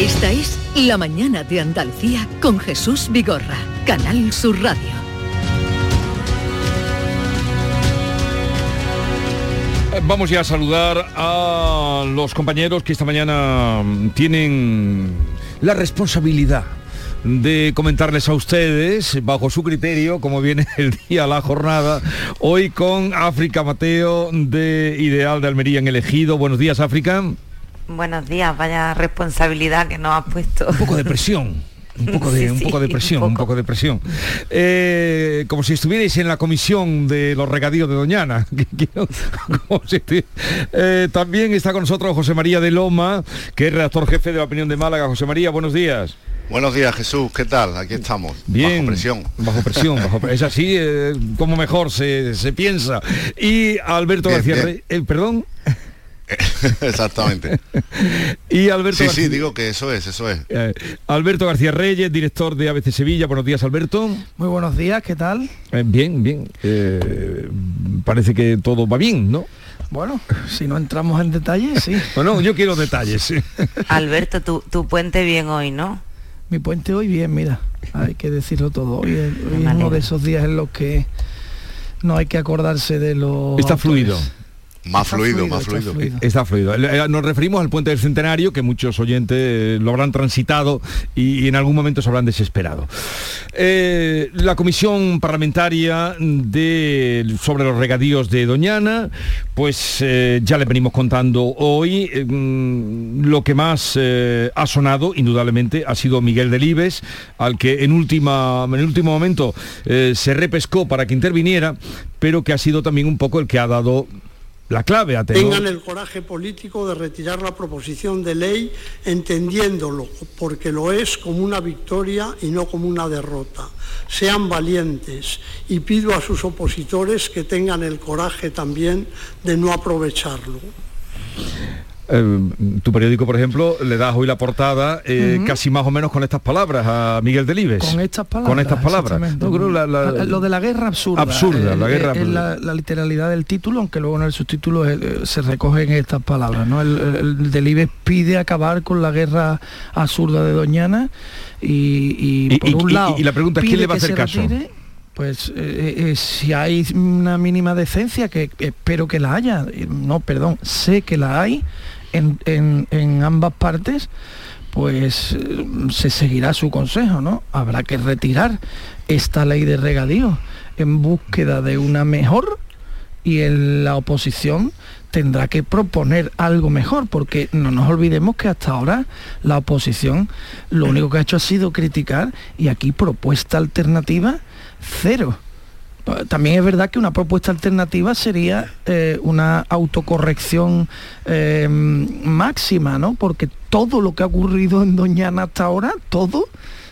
Esta es La Mañana de Andalucía con Jesús Vigorra, Canal Sur Radio. Vamos ya a saludar a los compañeros que esta mañana tienen la responsabilidad de comentarles a ustedes, bajo su criterio, como viene el día, la jornada, hoy con África Mateo de Ideal de Almería en Elegido. Buenos días, África. Buenos días, vaya responsabilidad que nos has puesto. Un poco de presión. Un poco de, un poco de presión, un poco, de presión. Eh, como si estuvierais en la comisión de los regadíos de Doñana. Eh, también está con nosotros José María de Loma, que es redactor jefe de la opinión de Málaga. José María, buenos días. Buenos días Jesús, ¿qué tal? Aquí estamos. Bien. Bajo presión. Bajo presión, bajo, es así eh, como mejor se, se, piensa. Y Alberto Bien, García bien. Rey- eh, perdón. Exactamente. Y Alberto Sí, García- sí, digo que eso es, eso es. Eh, Alberto García Reyes, director de ABC Sevilla. Buenos días, Alberto. Muy buenos días, ¿qué tal? Eh, bien, bien. Eh, parece que todo va bien, ¿no? Bueno, si no entramos en detalle, sí. Bueno, yo quiero detalles. Alberto, tu, tu puente bien hoy, ¿no? Mi puente hoy bien, mira, hay que decirlo todo. Hoy es, hoy es uno de esos días en los que no hay que acordarse de los... Está autores. fluido. Más Está fluido, fluido, más está fluido. Está fluido. Eh, Nos referimos al puente del centenario, que muchos oyentes eh, lo habrán transitado y, y en algún momento se habrán desesperado. Eh, la comisión parlamentaria de, sobre los regadíos de Doñana, pues eh, ya le venimos contando hoy. eh, mm, lo que más eh, ha sonado, indudablemente, ha sido Miguel Delibes, al que en, última, en el último momento eh, se repescó para que interviniera, pero que ha sido también un poco el que ha dado la clave a tengan el coraje político de retirar la proposición de ley entendiéndolo, porque lo es como una victoria y no como una derrota. Sean valientes y pido a sus opositores que tengan el coraje también de no aprovecharlo. Eh, tu periódico, por ejemplo, le das hoy la portada eh, casi más o menos con estas palabras a Miguel Delibes. Con estas palabras. Con estas palabras. No, creo la- la- Lo de la guerra absurda. Absurda, la guerra eh, es la, la literalidad del título, aunque luego en el subtítulo se recogen estas palabras. ¿no? El, el- el Delibes pide acabar con la guerra absurda de Doñana y, y, por y- un y- lado y la pregunta es, ¿quién le va a hacer caso? retire, pues eh, eh, si hay una mínima decencia, que espero que la haya, no, perdón, sé que la hay en, ambas partes, pues eh, se seguirá su consejo, ¿no? Habrá que retirar esta ley de regadío en búsqueda de una mejor y en la oposición tendrá que proponer algo mejor, porque no nos olvidemos que hasta ahora la oposición lo único que ha hecho ha sido criticar y aquí propuesta alternativa cero. También es verdad que una propuesta alternativa sería eh, una autocorrección eh, máxima, ¿no? Porque todo lo que ha ocurrido en Doñana hasta ahora, todo,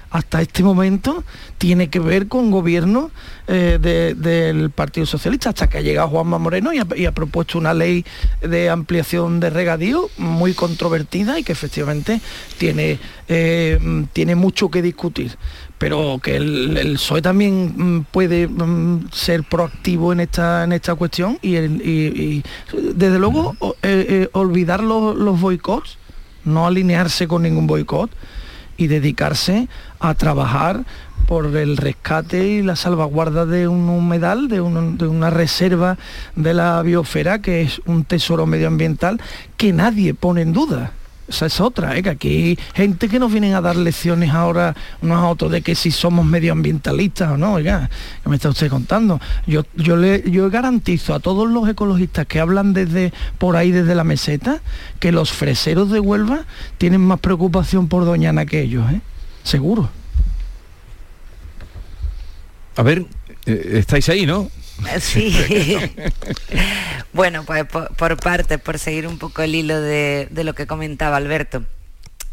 hasta este momento, tiene que ver con gobierno eh, de- del Partido Socialista, hasta que ha llegado Juanma Moreno y ha, y ha propuesto una ley de ampliación de regadío muy controvertida y que efectivamente tiene, tiene mucho que discutir. Pero que el, el PSOE también mm, puede mm, ser proactivo en esta, en esta cuestión y, desde luego eh, eh, olvidar los, los boicots, no alinearse con ningún boicot y dedicarse a trabajar por el rescate y la salvaguarda de un humedal, de una reserva de la biosfera, que es un tesoro medioambiental que nadie pone en duda. Esa es otra, ¿eh? que aquí gente que nos vienen a dar lecciones ahora unos a otros de que si somos medioambientalistas o no, oiga, ¿qué me está usted contando? Yo, yo, le, yo garantizo a todos los ecologistas que hablan desde por ahí, desde la meseta, que los freseros de Huelva tienen más preocupación por Doñana que ellos, ¿eh? Seguro. A ver, eh, estáis ahí, ¿no? Sí. bueno, pues por, por partes, por seguir un poco el hilo de, lo que comentaba Alberto.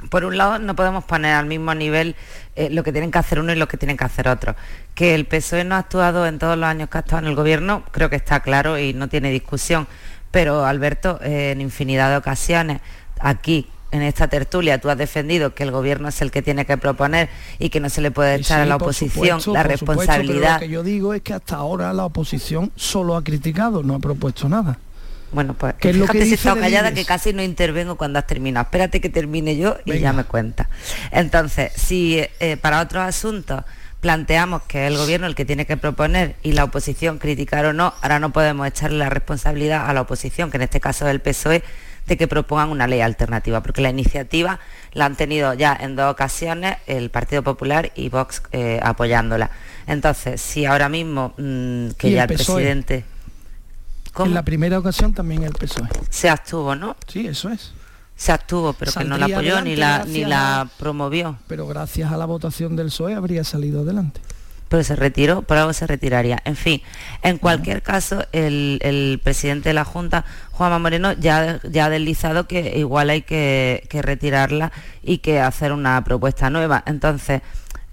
Por un lado, no podemos poner al mismo nivel eh, lo que tienen que hacer uno y lo que tienen que hacer otro. Que el PSOE no ha actuado en todos los años que ha estado en el gobierno, creo que está claro y no tiene discusión. Pero Alberto, eh, en infinidad de ocasiones, aquí en esta tertulia tú has defendido que el gobierno es el que tiene que proponer y que no se le puede echar Sí, a la oposición supuesto, la supuesto, responsabilidad. pero lo que yo digo es que hasta ahora la oposición solo ha criticado, no ha propuesto nada. Bueno, pues ¿Qué es lo que si estado callada que casi no intervengo cuando has terminado. Espérate que termine yo y Venga. ya me cuenta. Entonces, si eh, para otros asuntos planteamos que es el gobierno el que tiene que proponer y la oposición criticar o no, ahora no podemos echarle la responsabilidad a la oposición, que en este caso es el PSOE, de que propongan una ley alternativa, porque la iniciativa la han tenido ya en dos ocasiones el Partido Popular y Vox eh, apoyándola. Entonces, si ahora mismo mm, que Y ya el el PSOE. presidente En la primera ocasión también el PSOE. se abstuvo, ¿no? Sí, eso es. se abstuvo, pero que no la apoyó ni la, ni la promovió. Pero gracias a la votación del PSOE habría salido adelante. Pero se retiró, por algo se retiraría. En fin, en cualquier caso, el, el presidente de la Junta, Juanma Moreno, ya, ya ha deslizado que igual hay que, que retirarla y que hacer una propuesta nueva. Entonces,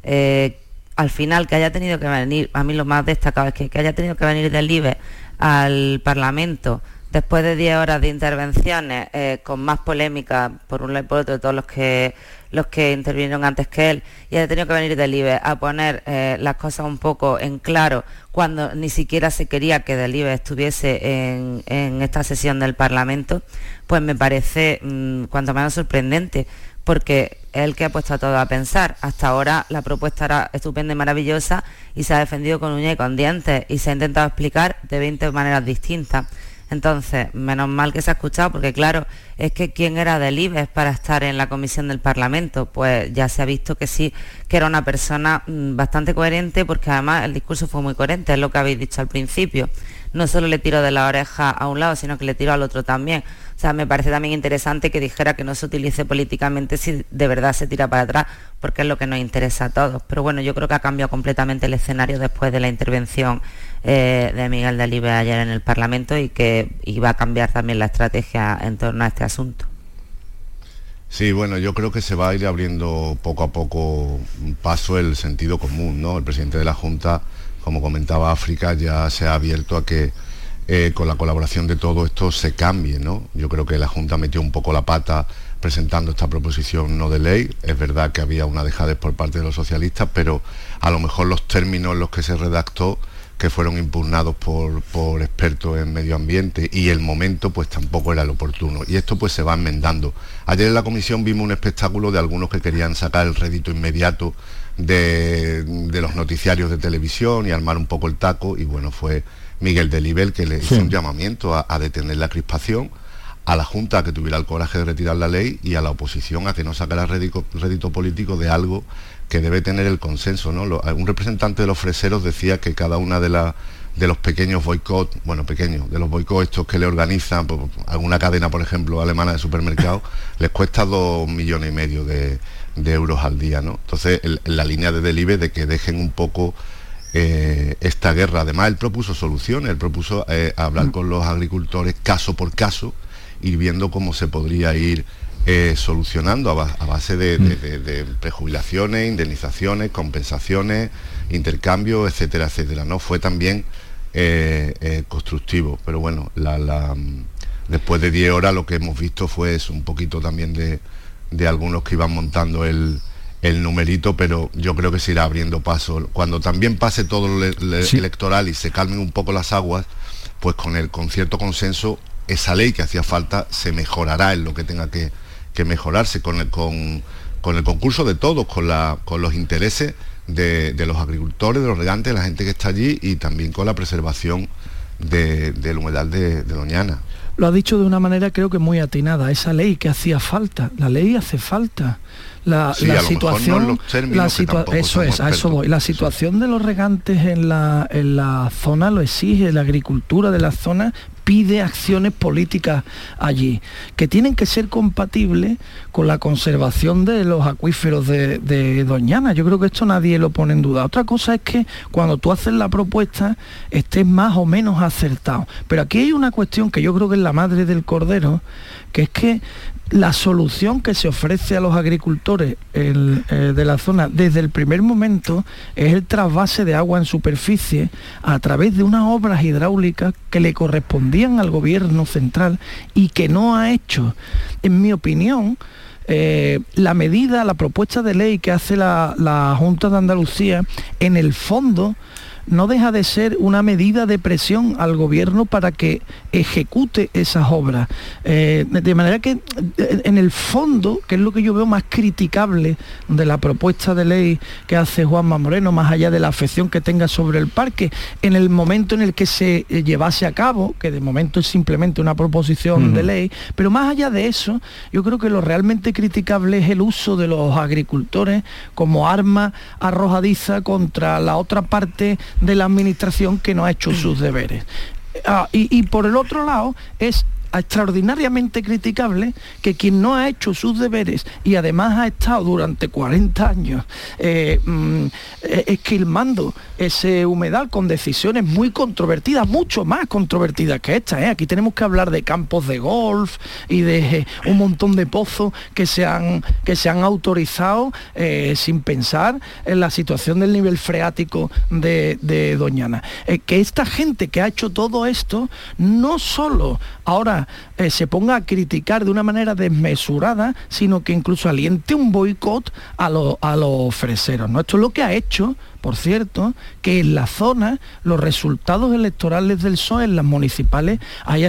eh, al final que haya tenido que venir, a mí lo más destacado es que, que haya tenido que venir del IBE al Parlamento después de 10 horas de intervenciones eh, con más polémica por un lado y por otro de todos los que los que intervinieron antes que él y haya tenido que venir del IBE a poner eh, las cosas un poco en claro cuando ni siquiera se quería que del IBE estuviese en, en esta sesión del Parlamento, pues me parece mm, cuanto menos sorprendente porque es el que ha puesto a todo a pensar. Hasta ahora la propuesta era estupenda y maravillosa y se ha defendido con uña y con dientes y se ha intentado explicar de 20 maneras distintas. Entonces, menos mal que se ha escuchado, porque claro, es que quién era del IBEX para estar en la comisión del Parlamento, pues ya se ha visto que sí, que era una persona mm, bastante coherente, porque además el discurso fue muy coherente, es lo que habéis dicho al principio. No solo le tiró de la oreja a un lado, sino que le tiró al otro también. O sea, me parece también interesante que dijera que no se utilice políticamente si de verdad se tira para atrás, porque es lo que nos interesa a todos. Pero bueno, yo creo que ha cambiado completamente el escenario después de la intervención eh, de Miguel Delibes ayer en el Parlamento y que iba a cambiar también la estrategia en torno a este asunto. Sí, bueno, yo creo que se va a ir abriendo poco a poco paso el sentido común, ¿no? El presidente de la Junta, como comentaba África, ya se ha abierto a que eh, con la colaboración de todo esto se cambie, ¿no? Yo creo que la Junta metió un poco la pata presentando esta proposición no de ley. Es verdad que había una dejadez por parte de los socialistas, pero a lo mejor los términos en los que se redactó que fueron impugnados por, por, expertos en medio ambiente y el momento pues tampoco era el oportuno y esto pues se va enmendando. Ayer en la comisión vimos un espectáculo de algunos que querían sacar el rédito inmediato de, de los noticiarios de televisión y armar un poco el taco y bueno fue Miguel Delibel que le hizo sí. un llamamiento a, a detener la crispación a la Junta a que tuviera el coraje de retirar la ley y a la oposición a que no sacara rédito, rédito político de algo que debe tener el consenso. ¿no? Lo, un representante de los freseros decía que cada una de, de los pequeños boicots, bueno, pequeños, de los boicots estos que le organizan, por, alguna cadena, por ejemplo, alemana de supermercados, les cuesta dos millones y medio de, de euros al día. ¿no? Entonces, en la línea de Delibe de que dejen un poco eh, esta guerra. Además, él propuso soluciones, él propuso eh, hablar con los agricultores caso por caso, ir viendo cómo se podría ir eh, solucionando a, ba a base de, de, de, de, prejubilaciones, indemnizaciones, compensaciones, intercambios, etcétera, etcétera. ¿no? Fue también eh, eh, constructivo, pero bueno, la, la, después de 10 horas lo que hemos visto fue eso, un poquito también de, algunos que iban montando el, el numerito, pero yo creo que se irá abriendo paso. Cuando también pase todo lo sí. electoral y se calmen un poco las aguas, pues con el con cierto consenso esa ley que hacía falta se mejorará en lo que tenga que, que mejorarse con el, con, con el concurso de todos, con, la, con los intereses de, de, los agricultores, de los regantes, de la gente que está allí y también con la preservación de, de la humedal de, de Doñana. Lo ha dicho de una manera creo que muy atinada, esa ley que hacía falta, la ley hace falta. La, sí, la situación, no la situa eso es, a eso voy. La situación sí. de los regantes en la, en la zona lo exige, la agricultura de la zona pide acciones políticas allí, que tienen que ser compatibles con la conservación de los acuíferos de, de, Doñana. Yo creo que esto nadie lo pone en duda. Otra cosa es que cuando tú haces la propuesta estés más o menos acertado. Pero aquí hay una cuestión que yo creo que es la madre del cordero, que es que la solución que se ofrece a los agricultores eh, de la zona desde el primer momento es el trasvase de agua en superficie a través de unas obras hidráulicas que le correspondían al gobierno central y que no ha hecho. En mi opinión, eh, la medida, la propuesta de ley que hace la, la Junta de Andalucía, en el fondo, no deja de ser una medida de presión al gobierno para que ejecute esas obras. Eh, de manera que en el fondo, que es lo que yo veo más criticable de la propuesta de ley que hace Juanma Moreno, más allá de la afección que tenga sobre el parque, en el momento en el que se llevase a cabo, que de momento es simplemente una proposición uh -huh. de ley, pero más allá de eso, yo creo que lo realmente criticable es el uso de los agricultores como arma arrojadiza contra la otra parte de la administración que no ha hecho sus deberes. Ah, y, y, por el otro lado es extraordinariamente criticable que quien no ha hecho sus deberes y además ha estado durante 40 años eh, mm, eh, esquilmando ese humedal con decisiones muy controvertidas, mucho más controvertidas que esta. ¿eh? Aquí tenemos que hablar de campos de golf y de un montón de pozos que se han, que se han autorizado sin pensar en la situación del nivel freático de, de Doñana. Que esta gente que ha hecho todo esto no solo ahora eh, se ponga a criticar de una manera desmesurada, sino que incluso aliente un boicot a, a los freseros. ¿no? Esto es lo que ha hecho, por cierto, que en la zona los resultados electorales del PSOE en las municipales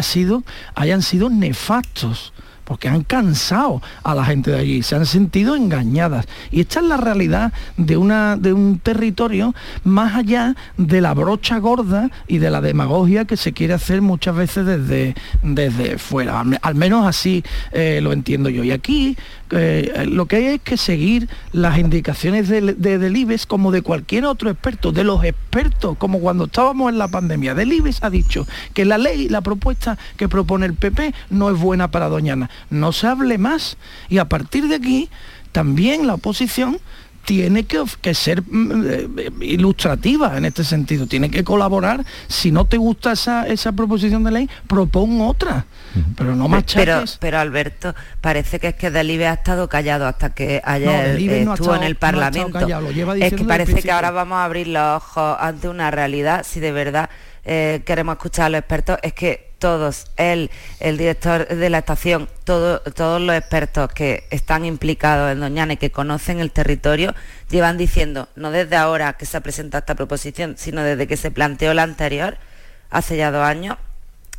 sido, hayan sido nefastos porque han cansado a la gente de allí, se han sentido engañadas. Y esta es la realidad de, una, de un territorio más allá de la brocha gorda y de la demagogia que se quiere hacer muchas veces desde, desde fuera. Al, menos así eh, lo entiendo yo. Y aquí eh, lo que hay es que seguir las indicaciones del, de, del IBEX como de cualquier otro experto, de los expertos, como cuando estábamos en la pandemia. Del IBEX ha dicho que la ley, la propuesta que propone el PP no es buena para Doñana. No se hable más. Y a partir de aquí, también la oposición tiene que, que ser mm, eh, ilustrativa en este sentido, tiene que colaborar. Si no te gusta esa, esa proposición de ley, propon otra. Pero no Pero, machaques. pero Alberto, parece que es que Delibe ha estado callado hasta que ayer eh, no ha estuvo estado- en el no ha estado Parlamento. callado, lo lleva es que parece que ahora vamos a abrir los ojos ante una realidad, si de verdad eh, queremos escuchar a los expertos, es que todos, él, el director de la estación, todo- todos los expertos que están implicados en Doñana y que conocen el territorio, llevan diciendo, no desde ahora que se ha presentado esta proposición, sino desde que se planteó la anterior, hace ya dos años,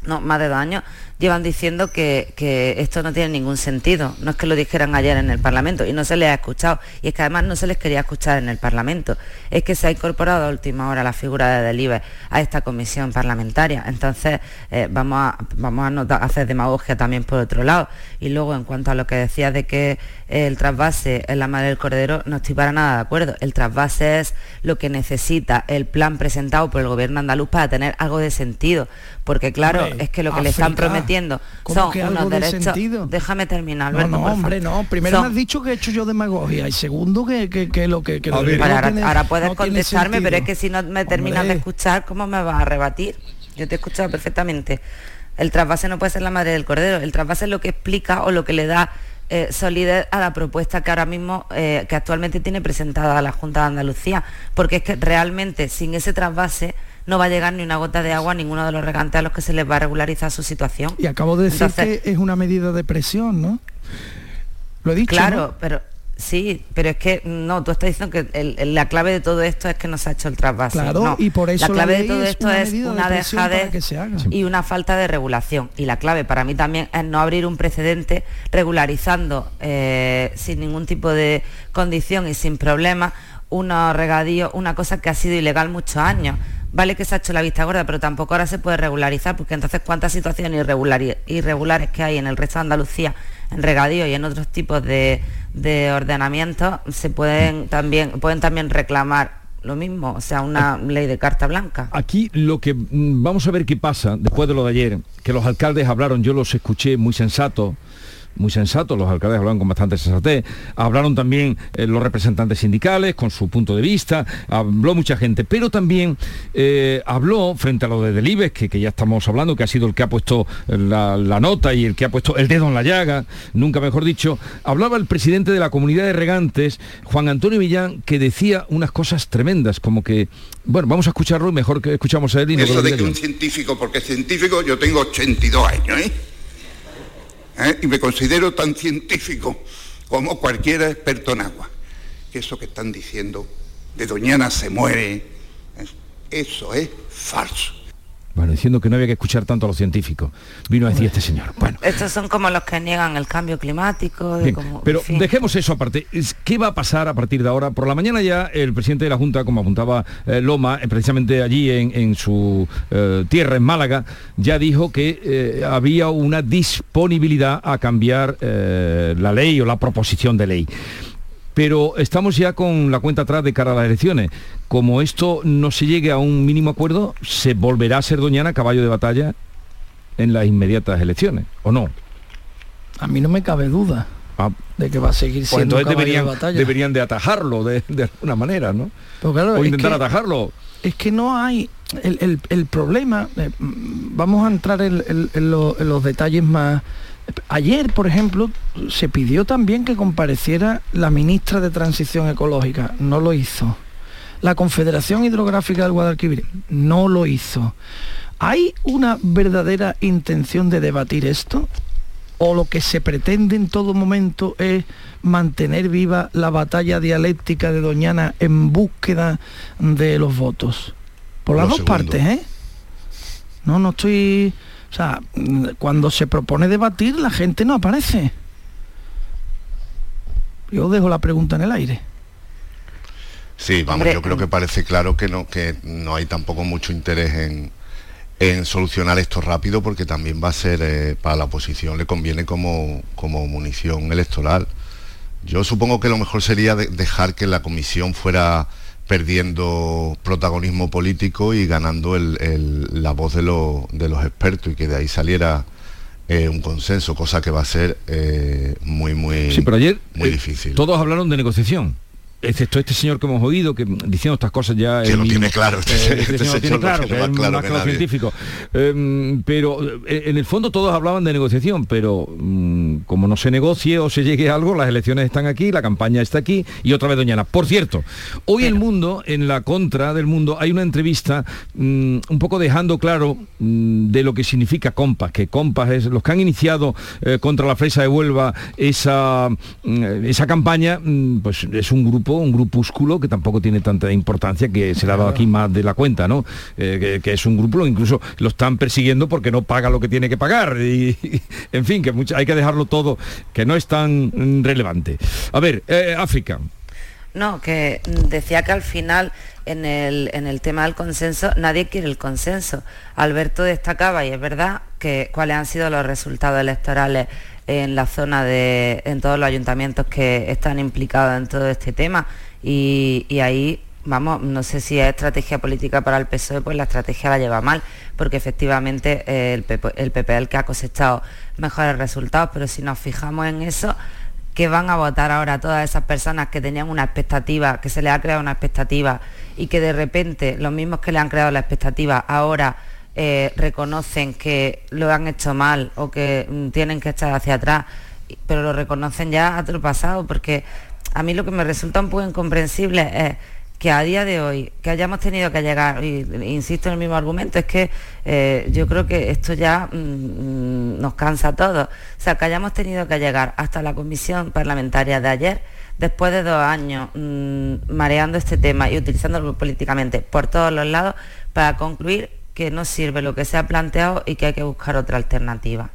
no, más de dos años, llevan diciendo que, que esto no tiene ningún sentido. No es que lo dijeran ayer en el Parlamento y no se les ha escuchado. Y es que además no se les quería escuchar en el Parlamento. Es que se ha incorporado a última hora la figura de Delibes a esta comisión parlamentaria. Entonces, eh, vamos a, vamos a hacer demagogia también por otro lado. Y luego, en cuanto a lo que decías de que el trasvase es la madre del cordero, no estoy para nada de acuerdo. El trasvase es lo que necesita el plan presentado por el gobierno andaluz para tener algo de sentido. Porque claro, Hombre, es que lo que le están prometiendo ¿cómo son que unos de derechos. sentido? Déjame terminar, No, Alberto. no, por hombre, no. Primero Son- me has dicho que he hecho yo demagogia y segundo que, que, que lo que, que lo no ahora, tiene- ahora puedes no contestarme, pero es que si no me terminas de escuchar, ¿cómo me vas a rebatir? Yo te he escuchado perfectamente. El trasvase no puede ser la madre del cordero. El trasvase es lo que explica o lo que le da eh, solidez a la propuesta que ahora mismo, eh, que actualmente tiene presentada la Junta de Andalucía. Porque es que realmente sin ese trasvase no va a llegar ni una gota de agua a ninguno de los regantes a los que se les va a regularizar su situación. Y acabo de decir Entonces- que es una medida de presión, ¿no? Lo he dicho. Claro, ¿no? pero sí, pero es que no, tú estás diciendo que el- el- la clave de todo esto es que no se ha hecho el trasvase. Claro, No, y por eso la clave la de todo es esto una es de una para dejadez que se haga. y una falta de regulación. Y la clave para mí también es no abrir un precedente regularizando eh, sin ningún tipo de condición y sin problema unos regadíos, una cosa que ha sido ilegal muchos años. Vale que se ha hecho la vista gorda, pero tampoco ahora se puede regularizar, porque entonces cuántas situaciones irregulares que hay en el resto de Andalucía, en regadío y en otros tipos de, de ordenamientos, se pueden también, pueden también reclamar lo mismo, o sea, una ley de carta blanca. Aquí lo que mm, vamos a ver qué pasa después de lo de ayer, que los alcaldes hablaron, yo los escuché muy sensatos, muy sensatos, los alcaldes hablaron con bastante sensatez, hablaron también eh, los representantes sindicales con su punto de vista, habló mucha gente, pero también eh, habló frente a lo de Delibes, que, que ya estamos hablando, que ha sido el que ha puesto la, la nota y el que ha puesto el dedo en la llaga, nunca mejor dicho, hablaba el presidente de la comunidad de regantes, Juan Antonio Villán, que decía unas cosas tremendas, como que, bueno, vamos a escucharlo mejor que escuchamos a él y Eso de que un científico, porque científico yo tengo 82 años, ¿eh? ¿Eh? Y me considero tan científico como cualquier experto en agua. Que eso que están diciendo de Doñana se muere, eso es falso. Bueno, diciendo que no había que escuchar tanto a los científicos. Vino a decir este señor. Bueno, Estos son como los que niegan el cambio climático, de bien, como- pero en fin. dejemos eso aparte. ¿Qué va a pasar a partir de ahora? Por la mañana ya el presidente de la Junta, como apuntaba eh, Loma, eh, precisamente allí en, en su eh, tierra, en Málaga, ya dijo que había una disponibilidad a cambiar la ley o la proposición de ley. Pero estamos ya con la cuenta atrás de cara a las elecciones. Como esto no se llegue a un mínimo acuerdo, ¿se volverá a ser Doñana caballo de batalla en las inmediatas elecciones, ¿o no? A mí no me cabe duda Ah, de que va a seguir pues siendo entonces caballo deberían, de batalla. deberían de atajarlo de, de alguna manera, ¿no? Claro, o intentar que- atajarlo. Es que no hay el, el- el problema. eh, mm, vamos a entrar en, en- en lo- en los detalles más. Ayer, por ejemplo, se pidió también que compareciera la ministra de Transición Ecológica. No lo hizo. La Confederación Hidrográfica del Guadalquivir no lo hizo. ¿Hay una verdadera intención de debatir esto? ¿O lo que se pretende en todo momento es mantener viva la batalla dialéctica de Doñana en búsqueda de los votos? Por las Lo dos segundo. partes, ¿eh? No, no estoy... O sea, mm, cuando se propone debatir, la gente no aparece. Yo dejo la pregunta en el aire. Sí, vamos, Hombre, yo creo que parece claro que no, que no hay tampoco mucho interés en, en solucionar esto rápido porque también va a ser, eh, para la oposición le conviene como, como munición electoral. Yo supongo que lo mejor sería de- dejar que la comisión fuera perdiendo protagonismo político y ganando el- el- la voz de, lo- de los expertos y que de ahí saliera eh, un consenso, cosa que va a ser eh, muy, muy, Sí, pero ayer muy eh, difícil. todos hablaron de negociación. Excepto este señor que hemos oído, que diciendo estas cosas ya... Que lo mismo, tiene claro, este eh, este este señor tiene claro, que es claro más que científicos. Em, pero eh, en el fondo todos hablaban de negociación, pero mm, como no se negocie o se llegue a algo, las elecciones están aquí, la campaña está aquí y otra vez Doñana. Por cierto, hoy el mundo, en la contra del mundo, hay una entrevista mm, un poco dejando claro mm, de lo que significa Compas, que Compas es los que han iniciado eh, contra la fresa de Huelva esa, esa campaña, pues es un grupo, un grupúsculo que tampoco tiene tanta importancia, que se le ha dado aquí más de la cuenta, ¿no? Eh, que, que es un grupo, incluso lo están persiguiendo porque no paga lo que tiene que pagar. Y, en fin, que mucho- hay que dejarlo todo, que no es tan relevante. A ver, eh, África. No, que decía que al final en el, en el tema del consenso nadie quiere el consenso. Alberto destacaba, y es verdad, que cuáles han sido los resultados electorales en la zona de, en todos los ayuntamientos que están implicados en todo este tema. Y, ahí, vamos, no sé si es estrategia política para el PSOE, pues la estrategia la lleva mal, porque efectivamente eh, el PP, el PP el que ha cosechado mejores resultados, pero si nos fijamos en eso, que van a votar ahora todas esas personas que tenían una expectativa, que se les ha creado una expectativa y que de repente los mismos que le han creado la expectativa ahora eh, reconocen que lo han hecho mal o que mm, tienen que echar hacia atrás, pero lo reconocen ya a otro pasado, porque a mí lo que me resulta un poco incomprensible es que a día de hoy, que hayamos tenido que llegar, y insisto en el mismo argumento, es que eh, yo creo que esto ya mm, mm, nos cansa a todos. O sea, que hayamos tenido que llegar hasta la comisión parlamentaria de ayer, después de dos años mareando este tema y utilizándolo políticamente por todos los lados, para concluir que no sirve lo que se ha planteado y que hay que buscar otra alternativa.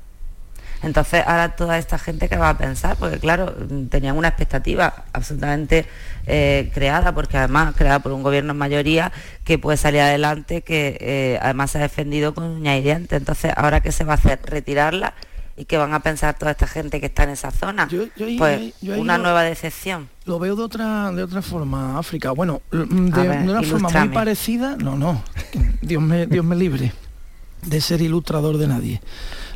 Entonces, ahora toda esta gente que va a pensar, porque claro, tenían una expectativa absolutamente eh, creada, porque además creada por un gobierno en mayoría que puede salir adelante, que eh, además se ha defendido con uña y dientes. Entonces, ahora qué se va a hacer, retirarla y qué van a pensar toda esta gente que está en esa zona. pues yo ahí una nueva decepción. Lo veo de otra, de otra forma, África. Bueno, mm, de, ver, de una forma muy parecida. No, no. Dios me, Dios me libre de ser ilustrador de nadie.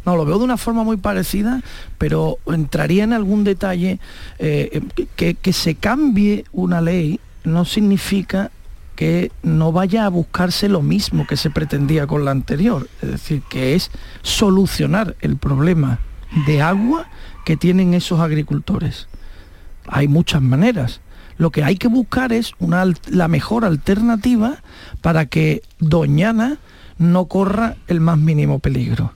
No, lo veo de una forma muy parecida, pero entraría en algún detalle eh, que, que se cambie una ley no significa que no vaya a buscarse lo mismo que se pretendía con la anterior, es decir, que es solucionar el problema de agua que tienen esos agricultores. Hay muchas maneras. Lo que hay que buscar es una, la mejor alternativa para que Doñana no corra el más mínimo peligro.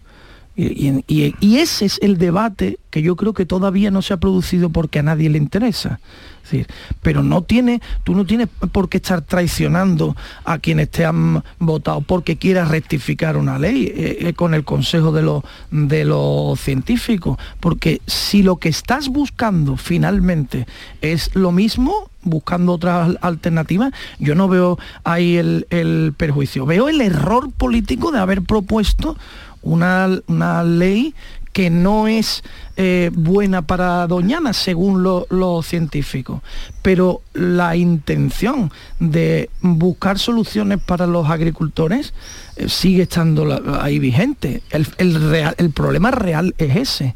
Y- y ese es el debate que yo creo que todavía no se ha producido porque a nadie le interesa. Decir, pero no tiene, tú no tienes por qué estar traicionando a quienes te han votado porque quieras rectificar una ley eh, eh, con el consejo de los de los científicos. Porque si lo que estás buscando finalmente es lo mismo, buscando otras al- alternativas, yo no veo ahí el, el perjuicio. Veo el error político de haber propuesto una, una ley que no es eh, buena para Doñana, según los científicos. Pero la intención de buscar soluciones para los agricultores eh, sigue estando ahí vigente. El, problema real es ese,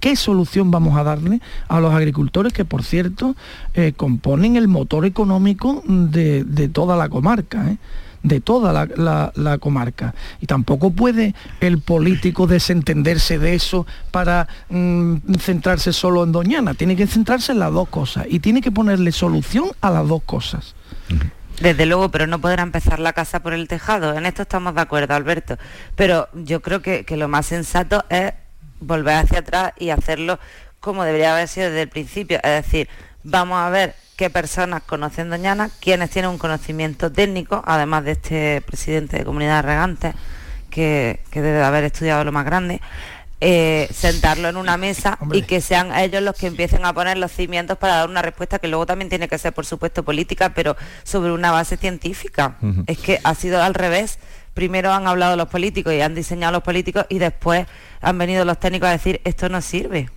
qué solución vamos a darle a los agricultores que, por cierto, eh, componen el motor económico de, toda la comarca. De toda la, comarca. Y tampoco puede el político desentenderse de eso para mm, centrarse solo en Doñana. Tiene que centrarse en las dos cosas y tiene que ponerle solución a las dos cosas. Desde luego, pero no podrá empezar la casa por el tejado. En esto estamos de acuerdo, Alberto. Pero yo creo que lo más sensato es volver hacia atrás y hacerlo como debería haber sido desde el principio. Es decir, vamos a ver qué personas conocen Doñana, quienes tienen un conocimiento técnico, además de este presidente de comunidad regante, que, debe de haber estudiado lo más grande, eh, sentarlo en una mesa y que sean ellos los que empiecen a poner los cimientos para dar una respuesta que luego también tiene que ser, por supuesto, política, pero sobre una base científica. Es que ha sido al revés primero han hablado los políticos y han diseñado los políticos y después han venido los técnicos a decir esto no sirve.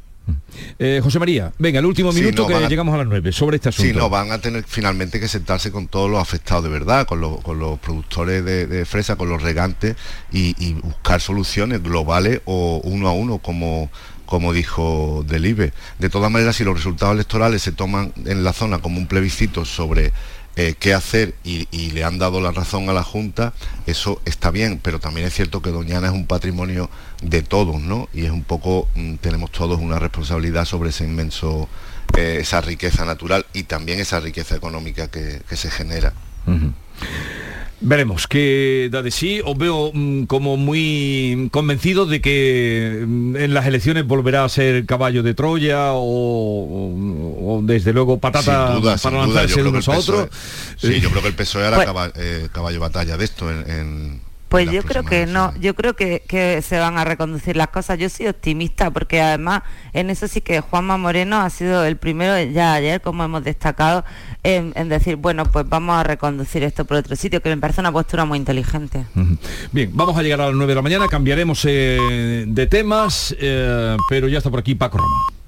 Eh, José María, venga, el último minuto que llegamos a las nueve sobre este asunto. Sí, no, van a tener finalmente que sentarse con todos los afectados de verdad, con, los, productores de, fresa, con los regantes y, buscar soluciones globales o uno a uno como como dijo Delibe. De todas maneras, si los resultados electorales se toman en la zona como un plebiscito sobre eh, qué hacer y, le han dado la razón a la Junta, eso está bien, pero también es cierto que Doñana es un patrimonio de todos, ¿no? Y es un poco, mm, tenemos todos una responsabilidad sobre ese inmenso, eh, esa riqueza natural y también esa riqueza económica que, se genera. Veremos qué da de sí. Os veo mm, como muy convencido de que mm, en las elecciones volverá a ser caballo de Troya o, desde luego patata para lanzarse unos a otros. Sí, yo creo que el PSOE era pues eh, caballo, batalla de esto en pues yo creo que no, yo creo que, se van a reconducir las cosas. Yo soy optimista porque además en eso sí que Juanma Moreno ha sido el primero ya ayer, como hemos destacado, en, decir, bueno, pues vamos a reconducir esto por otro sitio, que me parece una postura muy inteligente. Bien, vamos a llegar a las 9 de la mañana, cambiaremos eh, de temas, eh, pero ya está por aquí Paco Roma.